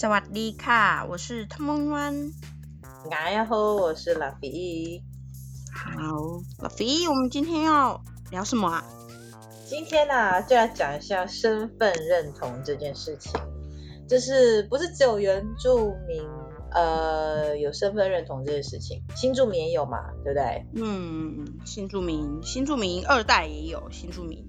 萨瓦迪卡，我是汤梦湾。大家好，我是拉菲。好，拉菲，我们今天要聊什么啊？今天呢、啊，就要讲一下身份认同这件事情。就是不是只有原住民呃有身份认同这件事情，新住民也有嘛，对不对？嗯，新住民，新住民二代也有，新住民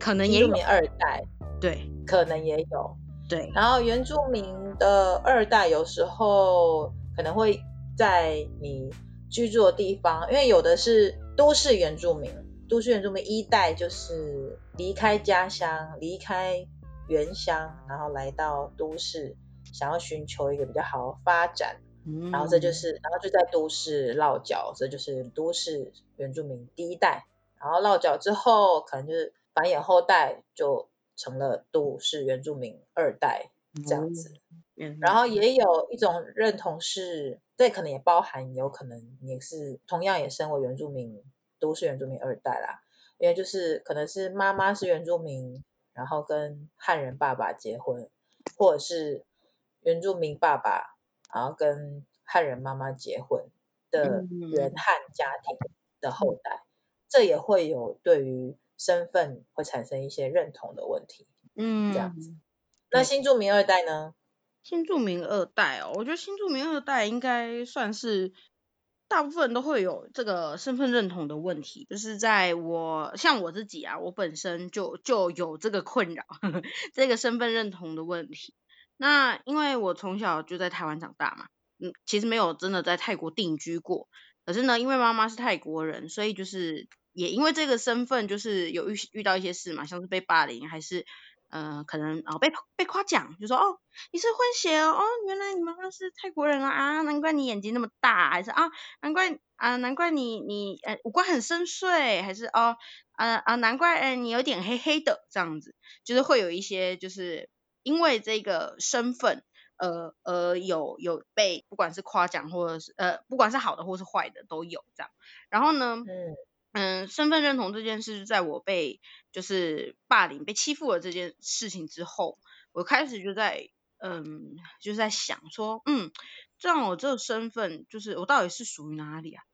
可能也有。新住民二代，对，可能也有。对，然后原住民的二代有时候可能会在你居住的地方，因为有的是都市原住民，都市原住民一代就是离开家乡，离开原乡，然后来到都市，想要寻求一个比较好的发展，嗯、然后这就是，然后就在都市落脚，这就是都市原住民第一代，然后落脚之后，可能就是繁衍后代就。成了都市原住民二代这样子，嗯、然后也有一种认同是，这可能也包含有可能也是同样也身为原住民，都市原住民二代啦，因为就是可能是妈妈是原住民，然后跟汉人爸爸结婚，或者是原住民爸爸然后跟汉人妈妈结婚的原汉家庭的后代，嗯、这也会有对于。身份会产生一些认同的问题，嗯，这样子。那新住民二代呢？新住民二代哦，我觉得新住民二代应该算是大部分都会有这个身份认同的问题。就是在我像我自己啊，我本身就就有这个困扰，呵呵，这个身份认同的问题。那因为我从小就在台湾长大嘛，嗯，其实没有真的在泰国定居过。可是呢，因为妈妈是泰国人，所以就是。也因为这个身份，就是有遇遇到一些事嘛，像是被霸凌，还是呃可能啊、哦、被被夸奖，就说哦你是混血哦，原来你妈妈是泰国人啊啊难怪你眼睛那么大，还是啊难怪啊难怪你你呃五官很深邃，还是哦啊啊难怪哎你有点黑黑的这样子，就是会有一些就是因为这个身份呃呃有有被不管是夸奖或者是呃不管是好的或是坏的都有这样，然后呢嗯。嗯，身份认同这件事，在我被就是霸凌、被欺负了这件事情之后，我开始就在嗯，就在想说，嗯，这样我这个身份，就是我到底是属于哪里啊？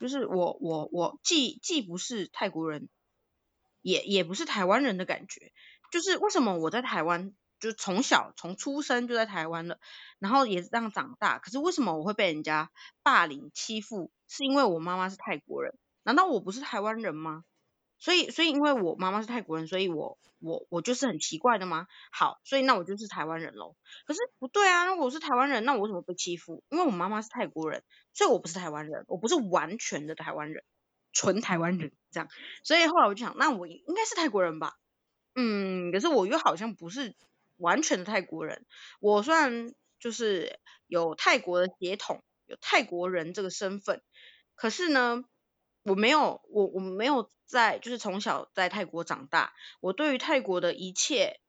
就是我我我既既不是泰国人，也也不是台湾人的感觉，就是为什么我在台湾，就从小从出生就在台湾了，然后也是这样长大，可是为什么我会被人家霸凌欺负？是因为我妈妈是泰国人。难道我不是台湾人吗？所以，所以因为我妈妈是泰国人，所以我我我就是很奇怪的吗？好，所以那我就是台湾人喽。可是不对啊，如果我是台湾人，那我怎么被欺负？因为我妈妈是泰国人，所以我不是台湾人，我不是完全的台湾人，纯台湾人这样。所以后来我就想，那我应该是泰国人吧？嗯，可是我又好像不是完全的泰国人。我虽然就是有泰国的血统，有泰国人这个身份，可是呢。我没有，我我没有在，就是从小在泰国长大，我对于泰国的一切，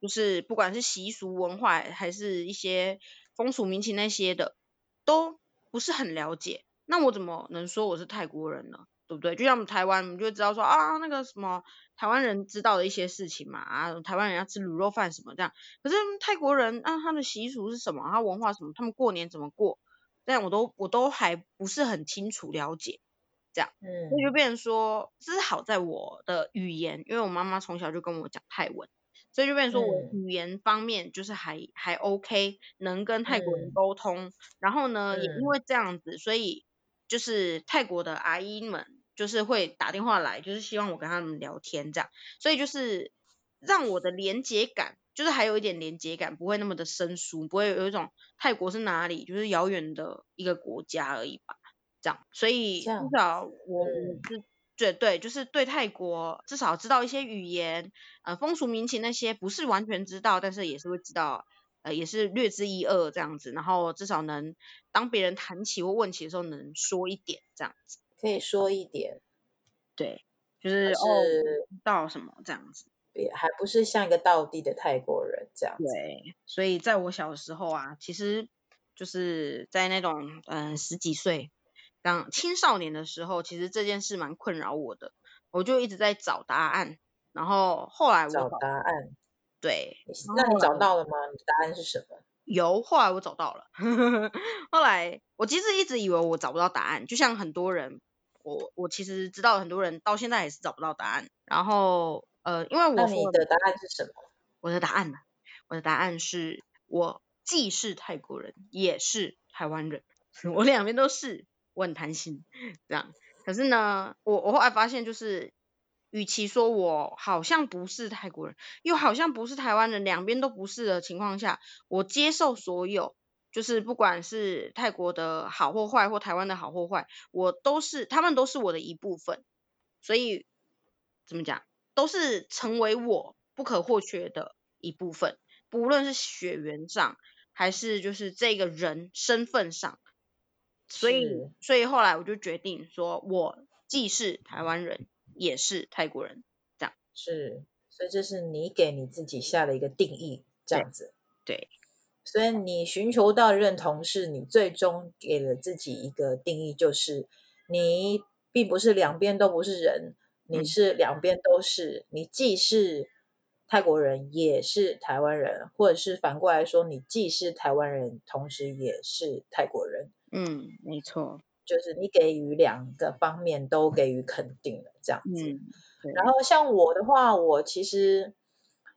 就是不管是习俗文化，还是一些风俗民情那些的，都不是很了解。那我怎么能说我是泰国人呢？对不对？就像我们台湾，我们就知道说啊，那个什么台湾人知道的一些事情嘛，啊，台湾人要吃卤肉饭什么这样。可是泰国人啊，他的习俗是什么？他文化什么？他们过年怎么过？这样我都我都还不是很清楚了解。这样，嗯，所以就变成说，这是好在我的语言，因为我妈妈从小就跟我讲泰文，所以就变成说我语言方面就是还、嗯、还 OK，能跟泰国人沟通。嗯、然后呢，嗯、也因为这样子，所以就是泰国的阿姨们就是会打电话来，就是希望我跟他们聊天这样，所以就是让我的连接感，就是还有一点连接感，不会那么的生疏，不会有一种泰国是哪里，就是遥远的一个国家而已吧。这样，所以至少我是对对，就是对泰国至少知道一些语言，呃，风俗民情那些不是完全知道，但是也是会知道，呃，也是略知一二这样子。然后至少能当别人谈起或问起的时候，能说一点这样子。可以说一点，对，就是，是哦，到什么这样子，也还不是像一个道地的泰国人这样子。对，所以在我小时候啊，其实就是在那种嗯、呃、十几岁。当青少年的时候，其实这件事蛮困扰我的，我就一直在找答案。然后后来我找答案，对，那你找到了吗？你的答案是什么？有，后来我找到了。后来我其实一直以为我找不到答案，就像很多人，我我其实知道很多人到现在也是找不到答案。然后呃，因为我，的答案是什么？我的答案呢？我的答案是我既是泰国人，也是台湾人，我两边都是，我很贪心这样。可是呢，我我后来发现就是。与其说我好像不是泰国人，又好像不是台湾人，两边都不是的情况下，我接受所有，就是不管是泰国的好或坏，或台湾的好或坏，我都是，他们都是我的一部分，所以怎么讲，都是成为我不可或缺的一部分，不论是血缘上，还是就是这个人身份上，所以所以后来我就决定说，我既是台湾人。也是泰国人，这样是，所以这是你给你自己下的一个定义，这样子。对，对，所以你寻求到认同，是你最终给了自己一个定义，就是你并不是两边都不是人，你是两边都是，嗯、你既是泰国人，也是台湾人，或者是反过来说，你既是台湾人，同时也是泰国人。嗯，没错。就是你给予两个方面都给予肯定了这样子，嗯，然后像我的话，我其实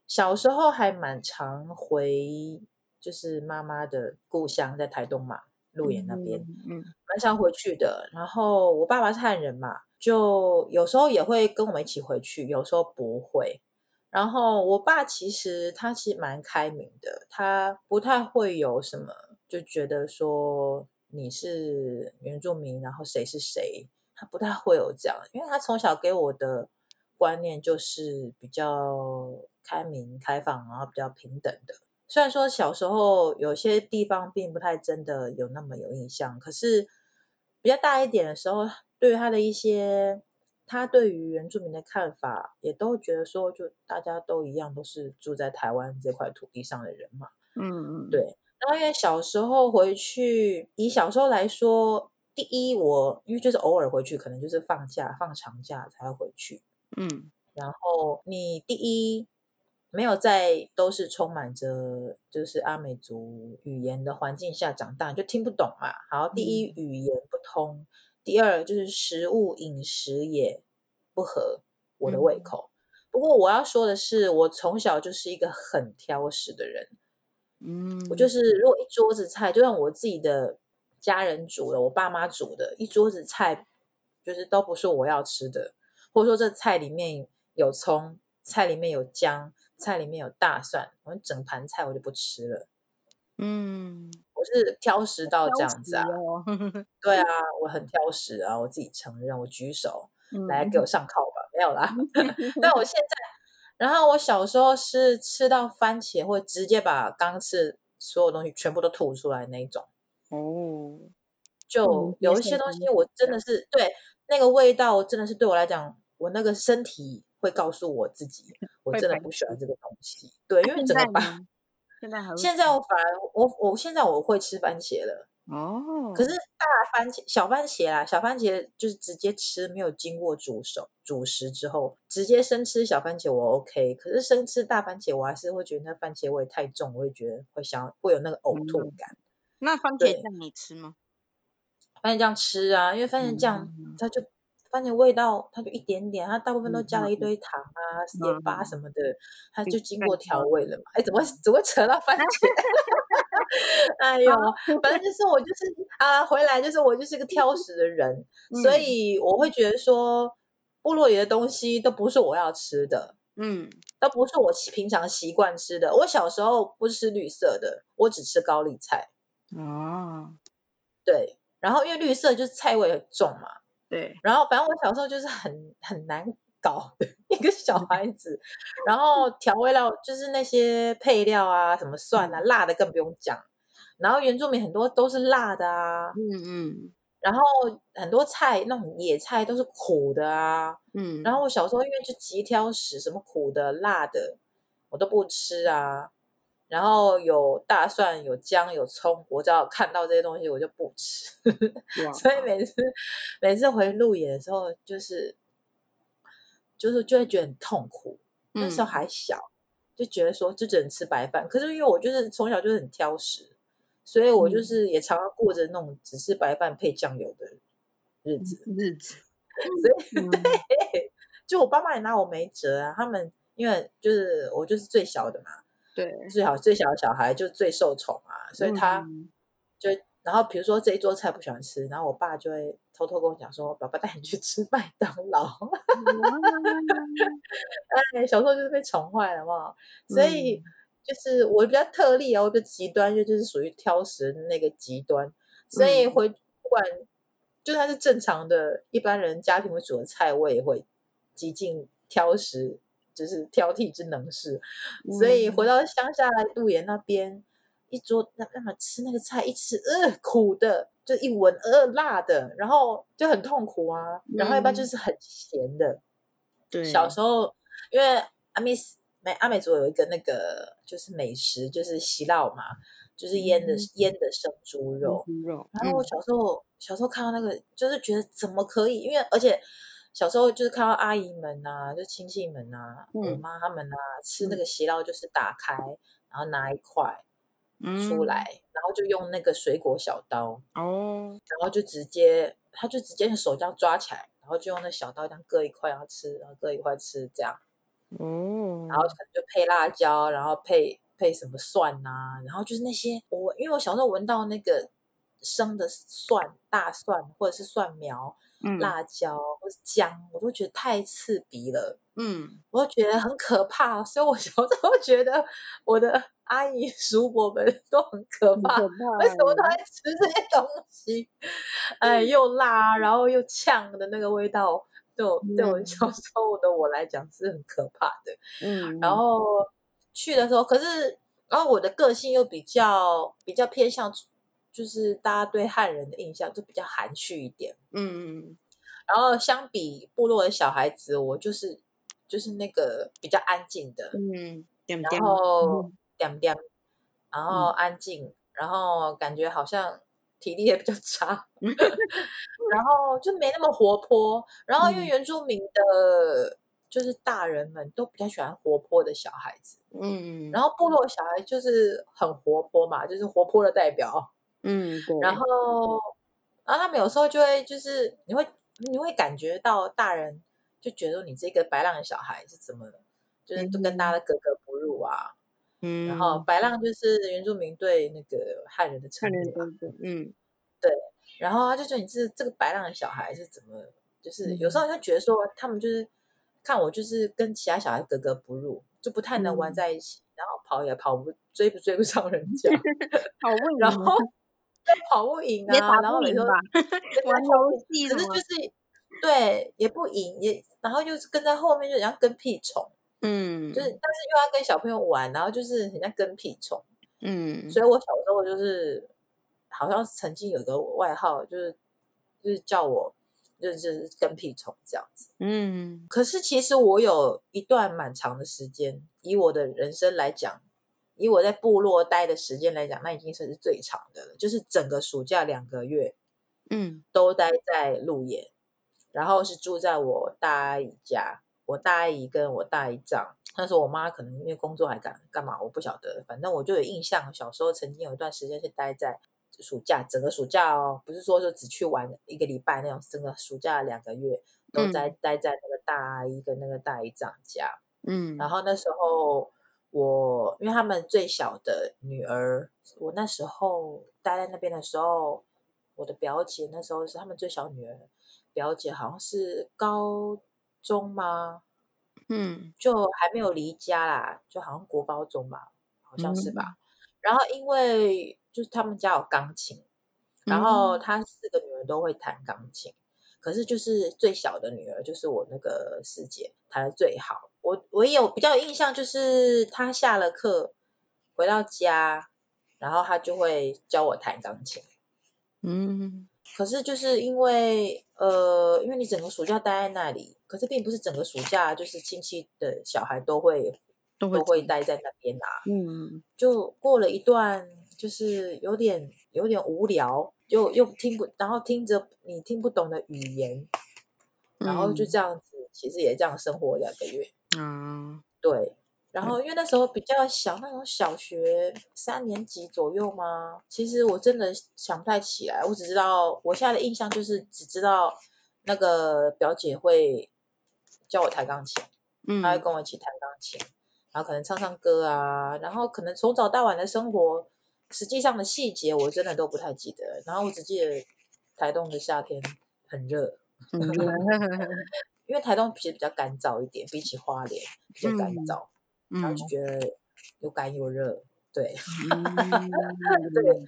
小时候还蛮常回，就是妈妈的故乡在台东嘛，鹿野那边，嗯，蛮常回去的。然后我爸爸是汉人嘛，就有时候也会跟我们一起回去，有时候不会。然后我爸其实他其实蛮开明的，他不太会有什么就觉得说。你是原住民，然后谁是谁？他不太会有这样，因为他从小给我的观念就是比较开明、开放，然后比较平等的。虽然说小时候有些地方并不太真的有那么有印象，可是比较大一点的时候，对于他的一些，他对于原住民的看法，也都觉得说，就大家都一样，都是住在台湾这块土地上的人嘛。嗯嗯，对。然后因为小时候回去，以小时候来说，第一我因为就是偶尔回去，可能就是放假放长假才会回去。嗯，然后你第一没有在都是充满着就是阿美族语言的环境下长大，你就听不懂嘛。好，第一语言不通，嗯、第二就是食物饮食也不合我的胃口。嗯、不过我要说的是，我从小就是一个很挑食的人。嗯，我就是，如果一桌子菜，就算我自己的家人煮的，我爸妈煮的，一桌子菜，就是都不是我要吃的，或者说这菜里面有葱，菜里面有姜，菜里面有大蒜，我整盘菜我就不吃了。嗯，我是挑食到这样子啊。哦、对啊，我很挑食啊，我自己承认，我举手，嗯、来给我上铐吧，没有啦。但我现在。然后我小时候是吃到番茄，会直接把刚吃所有东西全部都吐出来那种。哦，就有一些东西我真的是、嗯、对那个味道，真的是对我来讲，我那个身体会告诉我自己，我真的不喜欢这个东西。对，因为整个把现在还 现在我反而我我现在我会吃番茄了。哦，可是大番茄、小番茄啦，小番茄就是直接吃，没有经过煮熟、煮食之后，直接生吃小番茄我 OK。可是生吃大番茄，我还是会觉得那番茄味太重，我会觉得会想会有那个呕吐感。嗯、那番茄酱你吃吗？番茄酱吃啊，因为番茄酱它就。番茄味道，它就一点点，它大部分都加了一堆糖啊、盐巴什么的，它就经过调味了嘛。哎，怎么怎么扯到番茄？哎呦，反正就是我就是啊，回来就是我就是个挑食的人，所以我会觉得说，部落里的东西都不是我要吃的，嗯，都不是我平常习惯吃的。我小时候不吃绿色的，我只吃高丽菜。哦，对，然后因为绿色就是菜味很重嘛。对，然后反正我小时候就是很很难搞的 一个小孩子，然后调味料就是那些配料啊，什么蒜啊，辣的更不用讲。然后原住民很多都是辣的啊，嗯嗯，然后很多菜那种野菜都是苦的啊，嗯，然后我小时候因为就极挑食，什么苦的、辣的我都不吃啊。然后有大蒜、有姜、有葱，我只要看到这些东西，我就不吃。所以每次每次回路野的时候，就是就是就会觉得很痛苦。那时候还小，就觉得说就只能吃白饭。可是因为我就是从小就是很挑食，所以我就是也常常过着那种只吃白饭配酱油的日子日子。所以对，就我爸妈也拿我没辙啊。他们因为就是我就是最小的嘛，对，最好最小的小孩就最受宠啊，所以他就。然后比如说这一桌菜不喜欢吃，然后我爸就会偷偷跟我讲说：“爸爸带你去吃麦当劳。”哎，小时候就是被宠坏了嘛，所以就是我比较特例哦，一个极端就就是属于挑食那个极端，所以回不管就算是正常的一般人家庭会煮的菜，我也会极尽挑食，就是挑剔之能事。所以回到乡下来鹿野那边。一桌那干嘛吃那个菜？一吃呃苦的，就一闻呃辣的，然后就很痛苦啊。然后一般就是很咸的。对、嗯，小时候因为阿美美阿美族有一个那个就是美食，就是喜烙嘛，就是腌的、嗯、腌的生猪肉。猪肉。然后我小时候、嗯、小时候看到那个，就是觉得怎么可以？因为而且小时候就是看到阿姨们啊，就亲戚们啊，嗯、我妈他们啊，吃那个喜烙就是打开，然后拿一块。出来，嗯，然后就用那个水果小刀。哦，然后就直接，他就直接用手这样抓起来，然后就用那小刀这样割一块然后吃，然后割一块吃这样，哦，然后可能就配辣椒，然后配配什么蒜呐，啊，然后就是那些我因为我小时候闻到那个生的蒜、大蒜或者是蒜苗。嗯、辣椒或是姜，我都觉得太刺鼻了。嗯，我都觉得很可怕，所以我小时候觉得我的阿姨叔伯们 都很可怕。可怕为什么都爱吃这些东西？哎，又辣，然后又呛的那个味道，对我、嗯、对我小时候的我来讲是很可怕的。嗯，然后去的时候，可是然后我的个性又比较比较偏向。就是大家对汉人的印象就比较含蓄一点，嗯。嗯，然后相比部落的小孩子，我就是就是那个比较安静的，嗯，然后点点，然后安静，嗯，然后感觉好像体力也比较差，嗯，然后就没那么活泼，然后因为原住民的，就是大人们都比较喜欢活泼的小孩子，嗯，然后部落小孩就是很活泼嘛，就是活泼的代表。嗯，对。然后，然后他们有时候就会，就是你会，你会感觉到大人就觉得你这个白浪的小孩是怎么，就是都跟大家格格不入啊。嗯。然后白浪就是原住民对那个汉人的称呼。嗯。对。然后他就觉得你是这个白浪的小孩是怎么，就是有时候就觉得说他们就是看我就是跟其他小孩格格不入，就不太能玩在一起，然后跑也跑不追不追不上人家。好问。然后。在 跑不赢啊，赢然后每次玩游戏，可是就是对也不赢，也然后就是跟在后面，就像跟屁虫，嗯，就是但是又要跟小朋友玩，然后就是人家跟屁虫，嗯，所以我小时候就是好像曾经有个外号，就是就是叫我就是跟屁虫这样子，嗯，可是其实我有一段蛮长的时间，以我的人生来讲。以我在部落待的时间来讲，那已经算是最长的了。就是整个暑假两个月，嗯，都待在鹿野，然后是住在我大阿姨家。我大阿姨跟我大姨丈，那时候我妈可能因为工作还干干嘛，我不晓得。反正我就有印象，小时候曾经有一段时间是待在暑假，整个暑假哦，不是说就只去玩一个礼拜那种，整个暑假两个月都在、嗯、待在那个大阿姨跟那个大姨丈家。嗯，然后那时候。我因为他们最小的女儿，我那时候待在那边的时候，我的表姐那时候是他们最小女儿，表姐好像是高中吗？嗯，就还没有离家啦，就好像国高中吧，好像是吧。嗯、然后因为就是他们家有钢琴，然后她四个女儿都会弹钢琴。可是就是最小的女儿，就是我那个师姐弹的最好。我我也有比较有印象，就是他下了课回到家，然后他就会教我弹钢琴。嗯，可是就是因为呃，因为你整个暑假待在那里，可是并不是整个暑假就是亲戚的小孩都会都会，都会待在那边啊。嗯，就过了一段，就是有点有点无聊。又又听不，然后听着你听不懂的语言，然后就这样子，嗯、其实也这样生活两个月。嗯，对，然后因为那时候比较小，那种小学三年级左右嘛，其实我真的想不太起来。我只知道我现在的印象就是只知道那个表姐会教我弹钢琴，嗯，她会跟我一起弹钢琴，然后可能唱唱歌啊，然后可能从早到晚的生活，实际上的细节我真的都不太记得。然后我只记得台东的夏天很热。嗯因为台东其实比较干燥一点，比起花莲比较干燥，嗯、然后就觉得又干又热，对，嗯、对。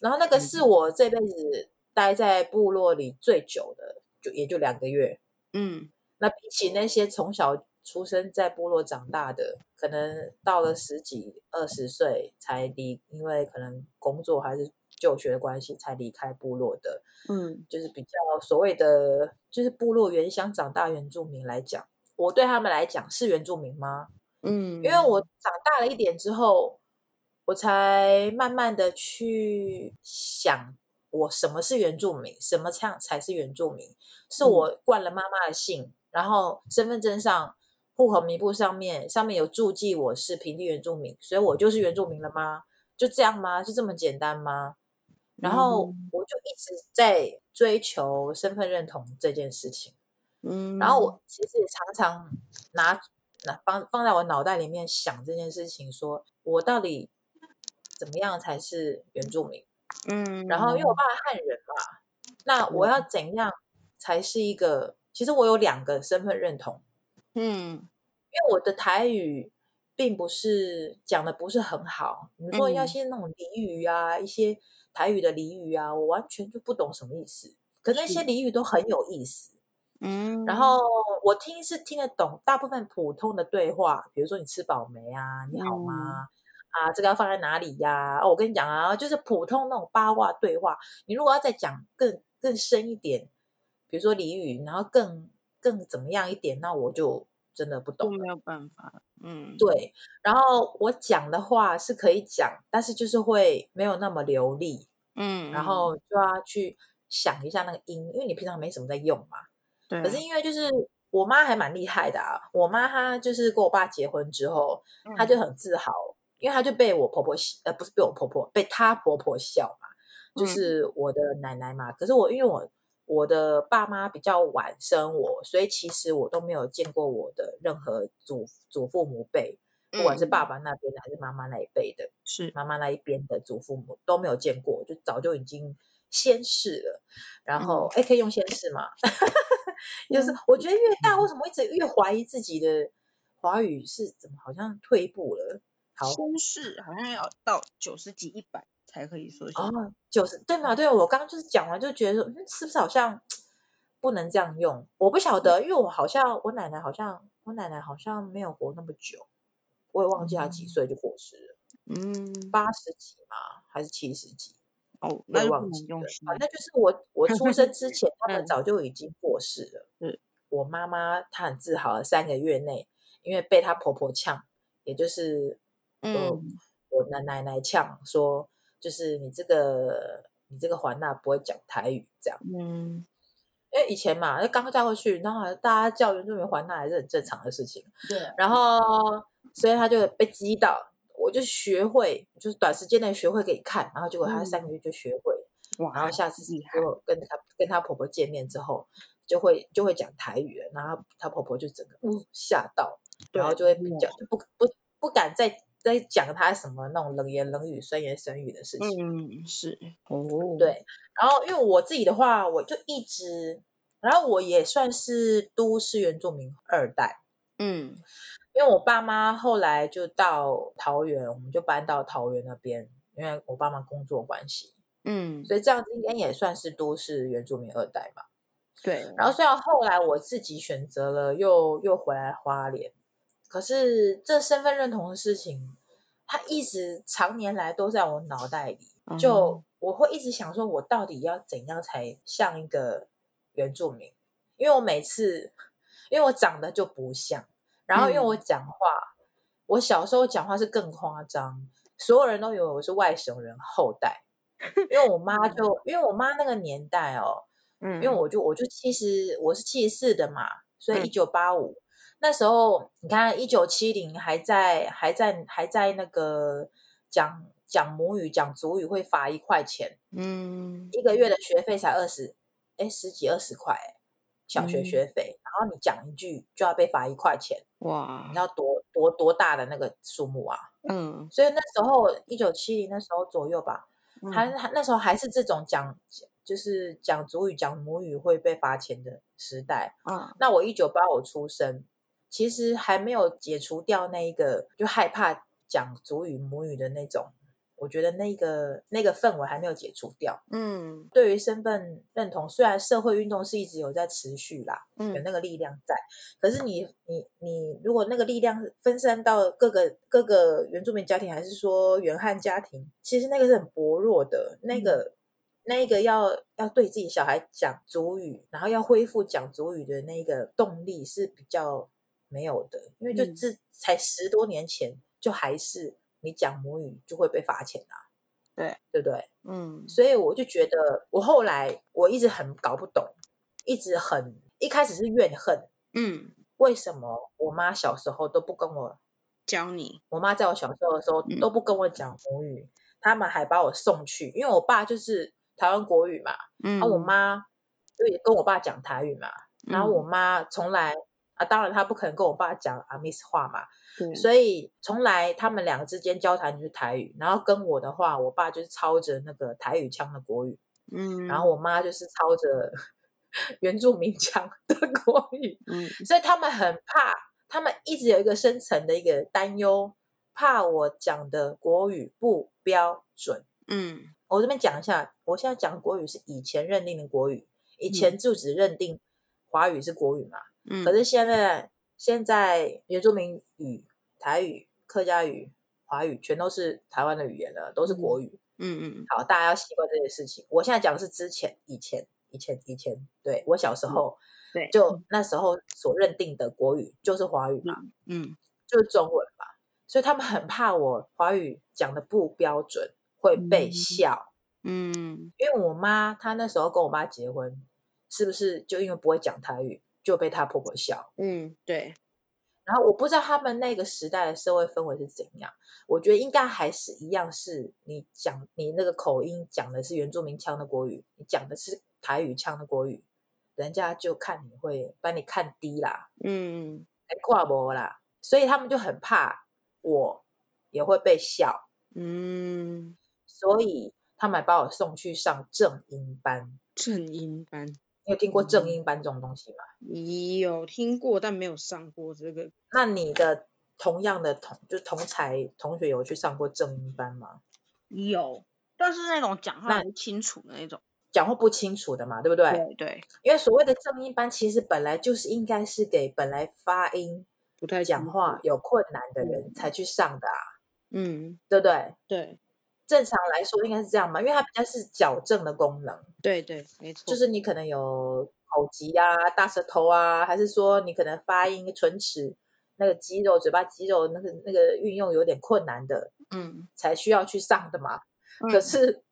然后那个是我这辈子待在部落里最久的，就也就两个月。嗯，那比起那些从小出生在部落长大的，可能到了十几二十岁才离，因为可能工作还是。就学的关系才离开部落的，嗯，就是比较所谓的，就是部落原乡长大原住民来讲，我对他们来讲是原住民吗？嗯，因为我长大了一点之后，我才慢慢的去想，我什么是原住民，什么样才是原住民？是我冠了妈妈的姓，然后身份证上、户口名簿上面上面有注记我是平地原住民，所以我就是原住民了吗？就这样吗？就这么简单吗？然后我就一直在追求身份认同这件事情，嗯，然后我其实也常常拿拿放放在我脑袋里面想这件事情，说我到底怎么样才是原住民？嗯，然后因为我爸是汉人嘛，那我要怎样才是一个？其实我有两个身份认同，嗯，因为我的台语并不是讲的不是很好，你说要些那种俚语啊，一些。台语的俚语啊，我完全就不懂什么意思。可是那些俚语都很有意思，嗯。然后我听是听得懂大部分普通的对话，比如说你吃饱没啊？你好吗？嗯、啊，这个要放在哪里呀、啊？哦，我跟你讲啊，就是普通那种八卦对话。你如果要再讲更更深一点，比如说俚语，然后更更怎么样一点，那我就真的不懂。没有办法。嗯，对，然后我讲的话是可以讲，但是就是会没有那么流利，嗯，然后就要去想一下那个音，因为你平常没什么在用嘛。对。可是因为就是我妈还蛮厉害的啊，我妈她就是跟我爸结婚之后，嗯、她就很自豪，因为她就被我婆婆呃不是被我婆婆，被她婆婆笑嘛，就是我的奶奶嘛。嗯、可是我因为我。我的爸妈比较晚生我，所以其实我都没有见过我的任何祖祖父母辈，不管是爸爸那边的还是妈妈那一辈的，是妈妈那一边的祖父母都没有见过，就早就已经先逝了。然后，哎、嗯，可以用先逝吗？就是我觉得越大，为什么一直越怀疑自己的华语是怎么好像退步了？好，先逝好像要到九十几、一百。才可以说哦，九十对嘛？对，我刚刚就是讲完，就觉得说，嗯，是不是好像不能这样用？我不晓得，因为我好像我奶奶好像我奶奶好像没有活那么久，我也忘记她几岁就过世了。嗯，八十几嘛，还是七十几？哦，那忘记了。反正就是我我出生之前，他们早就已经过世了。嗯，我妈妈她很自豪，三个月内，因为被她婆婆呛，也就是嗯，我奶奶奶呛说。就是你这个你这个环娜不会讲台语这样，嗯，因为以前嘛，就刚嫁过去，然后大家叫原住民环娜还是很正常的事情，对，然后所以他就被激到，我就学会，就是短时间内学会给你看，然后结果他三个月就学会，哇、嗯，然后下次就跟她跟她婆婆见面之后，就会就会讲台语了，然后她婆婆就整个嗯吓到，然后就会比较就不不不敢再。在讲他什么那种冷言冷语、酸言酸语的事情。嗯，是哦，对。然后因为我自己的话，我就一直，然后我也算是都市原住民二代。嗯，因为我爸妈后来就到桃园，我们就搬到桃园那边，因为我爸妈工作关系。嗯，所以这样子应该也算是都市原住民二代吧。对。然后虽然后来我自己选择了又又回来花莲。可是这身份认同的事情，它一直常年来都在我脑袋里，就我会一直想说，我到底要怎样才像一个原住民？因为我每次，因为我长得就不像，然后因为我讲话，嗯、我小时候讲话是更夸张，所有人都以为我是外省人后代，因为我妈就，因为我妈那个年代哦，嗯，因为我就我就其实我是七十四的嘛，所以一九八五。那时候你看一九七零还在还在还在那个讲讲母语讲族语会罚一块钱，嗯，一个月的学费才二十，哎十几二十块，小学学费，嗯、然后你讲一句就要被罚一块钱，哇，你知道多多多大的那个数目啊？嗯，所以那时候一九七零那时候左右吧，嗯、还还那时候还是这种讲。就是讲族语、讲母语会被罚钱的时代。嗯，那我一九八五出生，其实还没有解除掉那一个就害怕讲族语、母语的那种，我觉得那个那个氛围还没有解除掉。嗯，对于身份认同，虽然社会运动是一直有在持续啦，嗯，有那个力量在，可是你你你，如果那个力量分散到各个各个原住民家庭，还是说原汉家庭，其实那个是很薄弱的，那个。嗯那个要要对自己小孩讲族语，然后要恢复讲族语的那个动力是比较没有的，因为就这才十多年前，就还是你讲母语就会被罚钱啊，对对不对？嗯，所以我就觉得，我后来我一直很搞不懂，一直很一开始是怨恨，嗯，为什么我妈小时候都不跟我教你？我妈在我小时候的时候都不跟我讲母语，他们还把我送去，因为我爸就是。台湾国语嘛，嗯，然后我妈就也跟我爸讲台语嘛，嗯、然后我妈从来啊，当然他不可能跟我爸讲阿密斯话嘛，对，所以从来他们两个之间交谈就是台语，然后跟我的话，我爸就是操着那个台语腔的国语，嗯，然后我妈就是操着 原住民腔的国语，嗯，所以他们很怕，他们一直有一个深层的一个担忧，怕我讲的国语不标准，嗯。我这边讲一下，我现在讲国语是以前认定的国语，以前就只认定华语是国语嘛。嗯。可是现在，现在原住民语、台语、客家语、华语全都是台湾的语言了，都是国语。嗯嗯。好，大家要习惯这件事情。我现在讲的是之前、以前、以前、以前，对，我小时候，对，就那时候所认定的国语就是华语嘛。嗯。就是中文嘛，所以他们很怕我华语讲的不标准。会被笑，嗯，因为我妈她那时候跟我妈结婚，是不是就因为不会讲台语，就被她婆婆笑，嗯，对。然后我不知道他们那个时代的社会氛围是怎样，我觉得应该还是一样，是你讲你那个口音讲的是原住民腔的国语，你讲的是台语腔的国语，人家就看你会把你看低啦，嗯，还挂不啦，所以他们就很怕我也会被笑，嗯。所以他们还把我送去上正音班。正音班，你有听过正音班这种东西吗？你有听过，但没有上过这个。那你的同样的同就同才同学有去上过正音班吗？有，但是那种讲话不清楚的那种，讲话不清楚的嘛，对不对？对对。因为所谓的正音班，其实本来就是应该是给本来发音不太讲话有困难的人才去上的啊。嗯，对不对？对。正常来说应该是这样嘛，因为它比较是矫正的功能。对对，没错。就是你可能有口疾啊、大舌头啊，还是说你可能发音、唇齿那个肌肉、嘴巴肌肉那个那个运用有点困难的，嗯，才需要去上的嘛。嗯、可是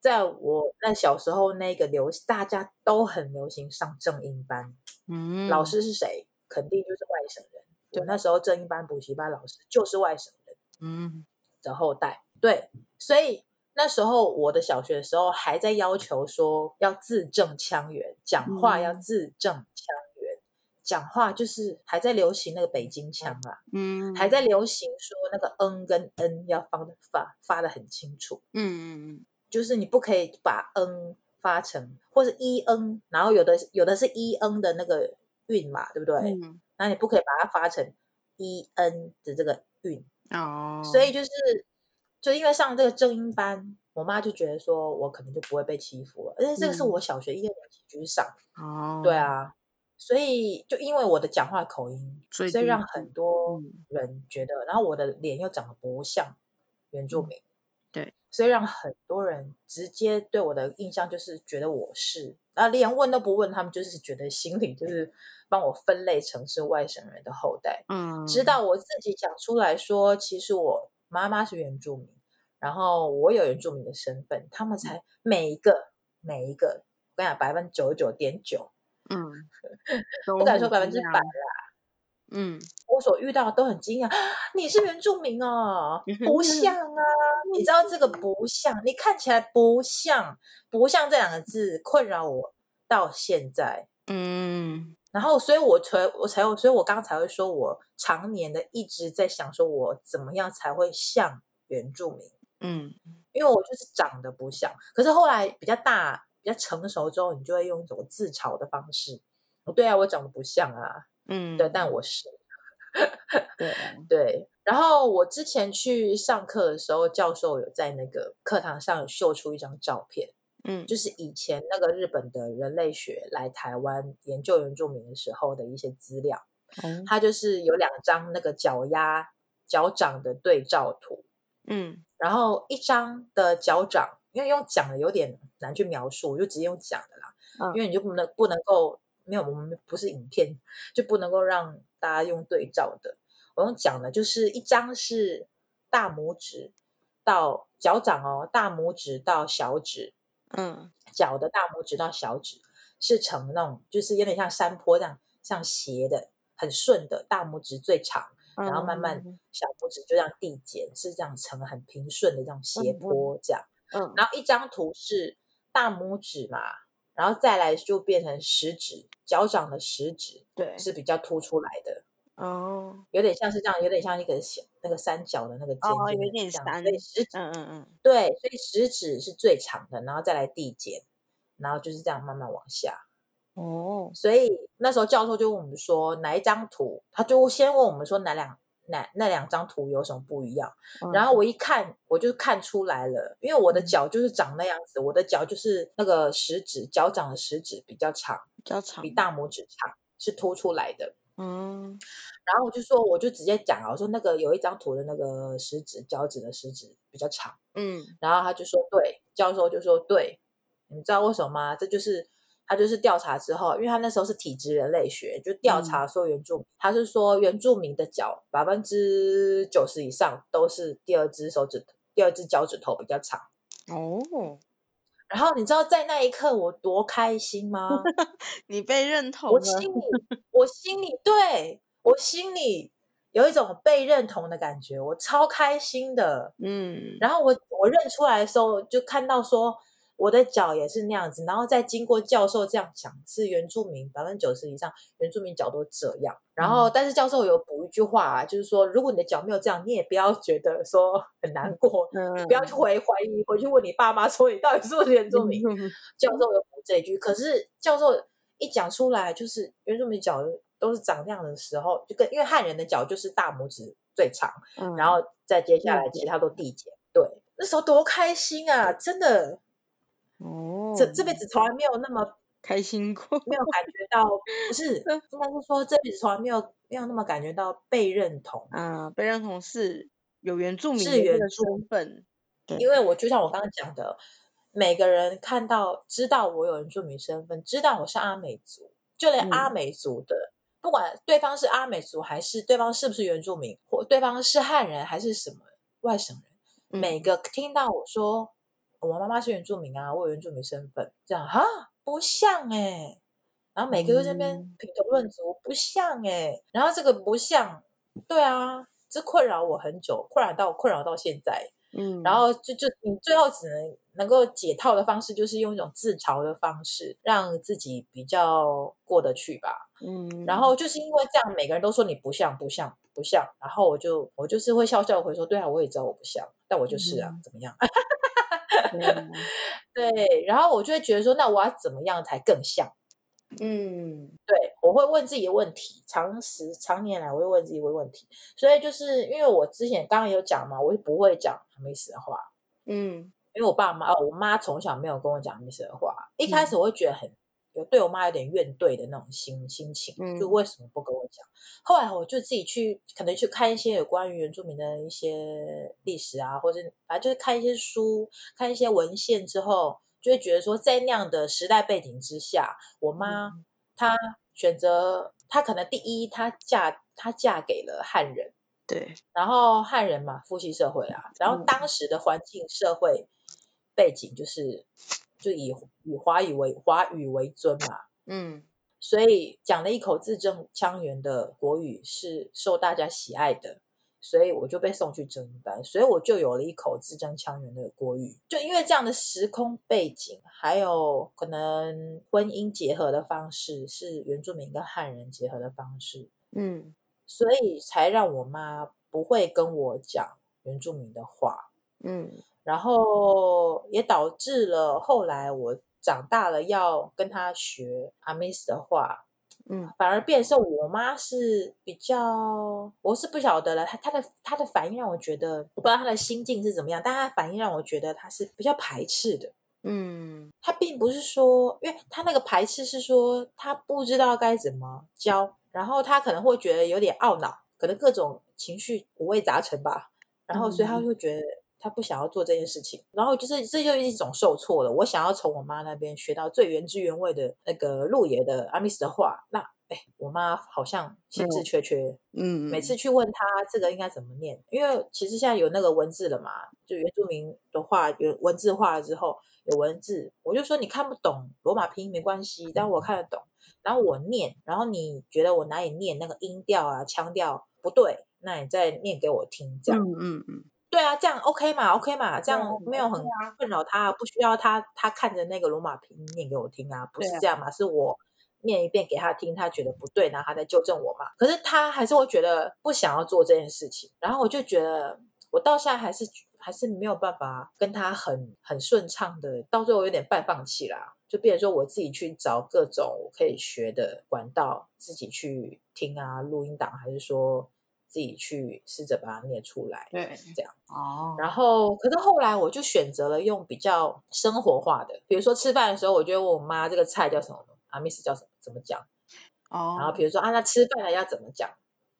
在我那小时候，那个流大家都很流行上正音班。嗯，老师是谁？肯定就是外省人。对，我那时候正音班补习班老师就是外省人。嗯，的后代。对，所以那时候我的小学的时候还在要求说要字正腔圆，讲话要字正腔圆，嗯、讲话就是还在流行那个北京腔啊，嗯，还在流行说那个嗯跟嗯要放的发发的很清楚，嗯嗯，就是你不可以把嗯发成或者一嗯，然后有的有的是一嗯的那个韵嘛，对不对？嗯，那你不可以把它发成一嗯的这个韵哦，所以就是。就因为上这个正音班，我妈就觉得说我可能就不会被欺负了，而且这个是我小学一二年级就去上，哦、嗯，对啊，所以就因为我的讲话口音，所以让很多人觉得，嗯、然后我的脸又长得不像原住民，对，所以让很多人直接对我的印象就是觉得我是，啊，连问都不问，他们就是觉得心里就是帮我分类成是外省人的后代，嗯，直到我自己讲出来说，其实我。妈妈是原住民，然后我有原住民的身份，他们才每一个每一个，我跟你讲，百分之九十九点九，嗯，不敢说百分之百啦，嗯，我所遇到的都很惊讶，你是原住民哦，不像 啊，你知道这个不像，你看起来不像，不像这两个字困扰我到现在。嗯，然后所以我才我才所以我刚才会说我常年的一直在想说我怎么样才会像原住民。嗯，因为我就是长得不像，可是后来比较大、比较成熟之后，你就会用一种自嘲的方式。对啊，我长得不像啊。嗯，对，但我是。对。然后我之前去上课的时候，教授有在那个课堂上有秀出一张照片。嗯，就是以前那个日本的人类学来台湾研究原住民的时候的一些资料。嗯，它就是有两张那个脚丫、脚掌的对照图。嗯，然后一张的脚掌，因为用讲的有点难去描述，我就直接用讲的啦。嗯，因为你就不能不能够没有，我们不是影片，就不能够让大家用对照的。我用讲的，就是一张是大拇指到脚掌哦，大拇指到小指，嗯，脚的大拇指到小指是呈那种，就是有点像山坡这样，像斜的，很顺的，大拇指最长。然后慢慢小拇指就这样递减，是这样成很平顺的这种斜坡这样。嗯。然后一张图是大拇指嘛，然后再来就变成食指，脚掌的食指，对，是比较凸出来的。哦。有点像是这样，有点像一个小那个三角的那个尖尖有点像。所以食指，嗯嗯嗯。对，所以食指是最长的，然后再来递减，然后就是这样慢慢往下。哦，所以那时候教授就问我们说哪一张图，他就先问我们说哪两哪那两张图有什么不一样。嗯、然后我一看，我就看出来了，因为我的脚就是长那样子，嗯、我的脚就是那个食指脚掌的食指比较长，比较长，比大拇指长，是凸出来的。嗯，然后我就说，我就直接讲啊，我说那个有一张图的那个食指脚趾的食指比较长。嗯，然后他就说对，教授就说对，你知道为什么吗？这就是。他就是调查之后，因为他那时候是体质人类学，就调查说原住民，嗯、他是说原住民的脚百分之九十以上都是第二只手指，第二只脚趾头比较长。哦，然后你知道在那一刻我多开心吗？你被认同了。我心里，我心里，对，我心里有一种被认同的感觉，我超开心的。嗯，然后我我认出来的时候，就看到说。我的脚也是那样子，然后再经过教授这样讲，是原住民百分之九十以上原住民脚都这样。然后，但是教授有补一句话啊，就是说，如果你的脚没有这样，你也不要觉得说很难过，嗯、不要去回怀疑，回去问你爸妈说你到底是不是原住民。嗯、教授有补这一句，可是教授一讲出来，就是原住民脚都是长那样的时候，就跟因为汉人的脚就是大拇指最长，嗯、然后再接下来其他都递减。对，那时候多开心啊，真的。哦，这这辈子从来没有那么 开心过，没有感觉到，不是，应该是说这辈子从来没有没有那么感觉到被认同啊，被认同是有原住民是原住身份，因为我就像我刚刚讲的，每个人看到知道我有原住民身份，知道我是阿美族，就连阿美族的，嗯、不管对方是阿美族还是对方是不是原住民，或对方是汉人还是什么外省人，嗯、每个听到我说。我妈妈是原住民啊，我有原住民身份，这样哈不像哎、欸，然后每个人这边评头论足，嗯、不像哎、欸，然后这个不像，对啊，这困扰我很久，困扰到困扰到现在，嗯，然后就就你最后只能能够解套的方式，就是用一种自嘲的方式，让自己比较过得去吧，嗯，然后就是因为这样，每个人都说你不像不像不像，然后我就我就是会笑笑回说，对啊，我也知道我不像，但我就是啊，嗯、怎么样？嗯、对，然后我就会觉得说，那我要怎么样才更像？嗯，对，我会问自己的问题，常时常年来我会问自己问问题，所以就是因为我之前刚刚有讲嘛，我就不会讲哈密斯的话，嗯，因为我爸妈哦，我妈从小没有跟我讲哈密斯的话，一开始我会觉得很。嗯有对我妈有点怨怼的那种心心情，就为什么不跟我讲？嗯、后来我就自己去，可能去看一些有关于原住民的一些历史啊，或者反正就是看一些书、看一些文献之后，就会觉得说，在那样的时代背景之下，我妈、嗯、她选择，她可能第一，她嫁她嫁给了汉人，对，然后汉人嘛，父系社会啊，然后当时的环境社会背景就是。就以以华语为华语为尊嘛，嗯，所以讲了一口字正腔圆的国语是受大家喜爱的，所以我就被送去正音班，所以我就有了一口字正腔圆的国语。就因为这样的时空背景，还有可能婚姻结合的方式是原住民跟汉人结合的方式，嗯，所以才让我妈不会跟我讲原住民的话，嗯，然后也导致了后来我。长大了要跟他学阿美斯的话，嗯，反而变成我妈是比较，我是不晓得了。她她的她的反应让我觉得，我不知道她的心境是怎么样，但她的反应让我觉得她是比较排斥的。嗯，她并不是说，因为她那个排斥是说她不知道该怎么教，然后她可能会觉得有点懊恼，可能各种情绪五味杂陈吧，然后所以她会觉得。他不想要做这件事情，然后就是这就是一种受挫了。我想要从我妈那边学到最原汁原味的那个路野的阿密斯的话，那哎，我妈好像兴致缺缺。嗯，每次去问他这个应该怎么念，因为其实现在有那个文字了嘛，就原住民的话有文字化了之后有文字，我就说你看不懂罗马拼音没关系，但我看得懂，然后我念，然后你觉得我哪里念那个音调啊腔调不对，那你再念给我听，这样。嗯嗯嗯。对啊，这样 OK 嘛，OK 嘛，这样没有很困扰他，不需要他他看着那个罗马拼音念给我听啊，不是这样嘛，是我念一遍给他听，他觉得不对，然后他再纠正我嘛。可是他还是会觉得不想要做这件事情，然后我就觉得我到现在还是还是没有办法跟他很很顺畅的，到最后有点半放弃啦，就变成说我自己去找各种可以学的管道，自己去听啊，录音档，还是说。自己去试着把它念出来，对，这样哦。然后，可是后来我就选择了用比较生活化的，比如说吃饭的时候，我就问我妈这个菜叫什么，阿密斯叫什么，怎么讲？哦。然后比如说啊，那吃饭了要怎么讲？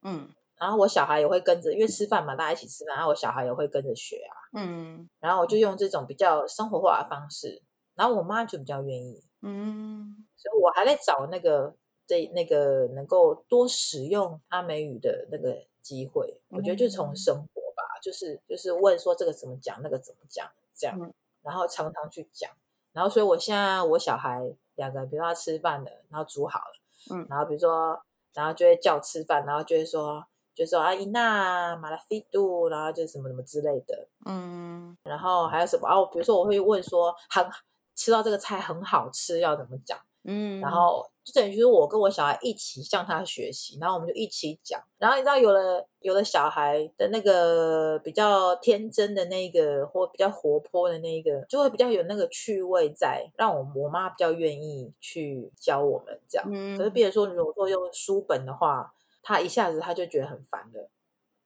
嗯。然后我小孩也会跟着，因为吃饭嘛，大家一起吃饭，然后我小孩也会跟着学啊。嗯。然后我就用这种比较生活化的方式，然后我妈就比较愿意。嗯。所以我还在找那个这那个能够多使用阿美语的那个。机会，我觉得就从生活吧，嗯、就是就是问说这个怎么讲，那个怎么讲，这样，嗯、然后常常去讲，然后所以我现在我小孩两个人，比如说他吃饭了，然后煮好了，嗯，然后比如说，然后就会叫吃饭，然后就会说，就说阿姨娜马拉菲杜，然后就什么什么之类的，嗯，然后还有什么哦，比如说我会问说，很吃到这个菜很好吃，要怎么讲？嗯，然后就等于就是我跟我小孩一起向他学习，然后我们就一起讲。然后你知道，有了有了小孩的那个比较天真的那个，或比较活泼的那个，就会比较有那个趣味在，让我我妈比较愿意去教我们这样。嗯，可是，比如说如果说用书本的话，他一下子他就觉得很烦了。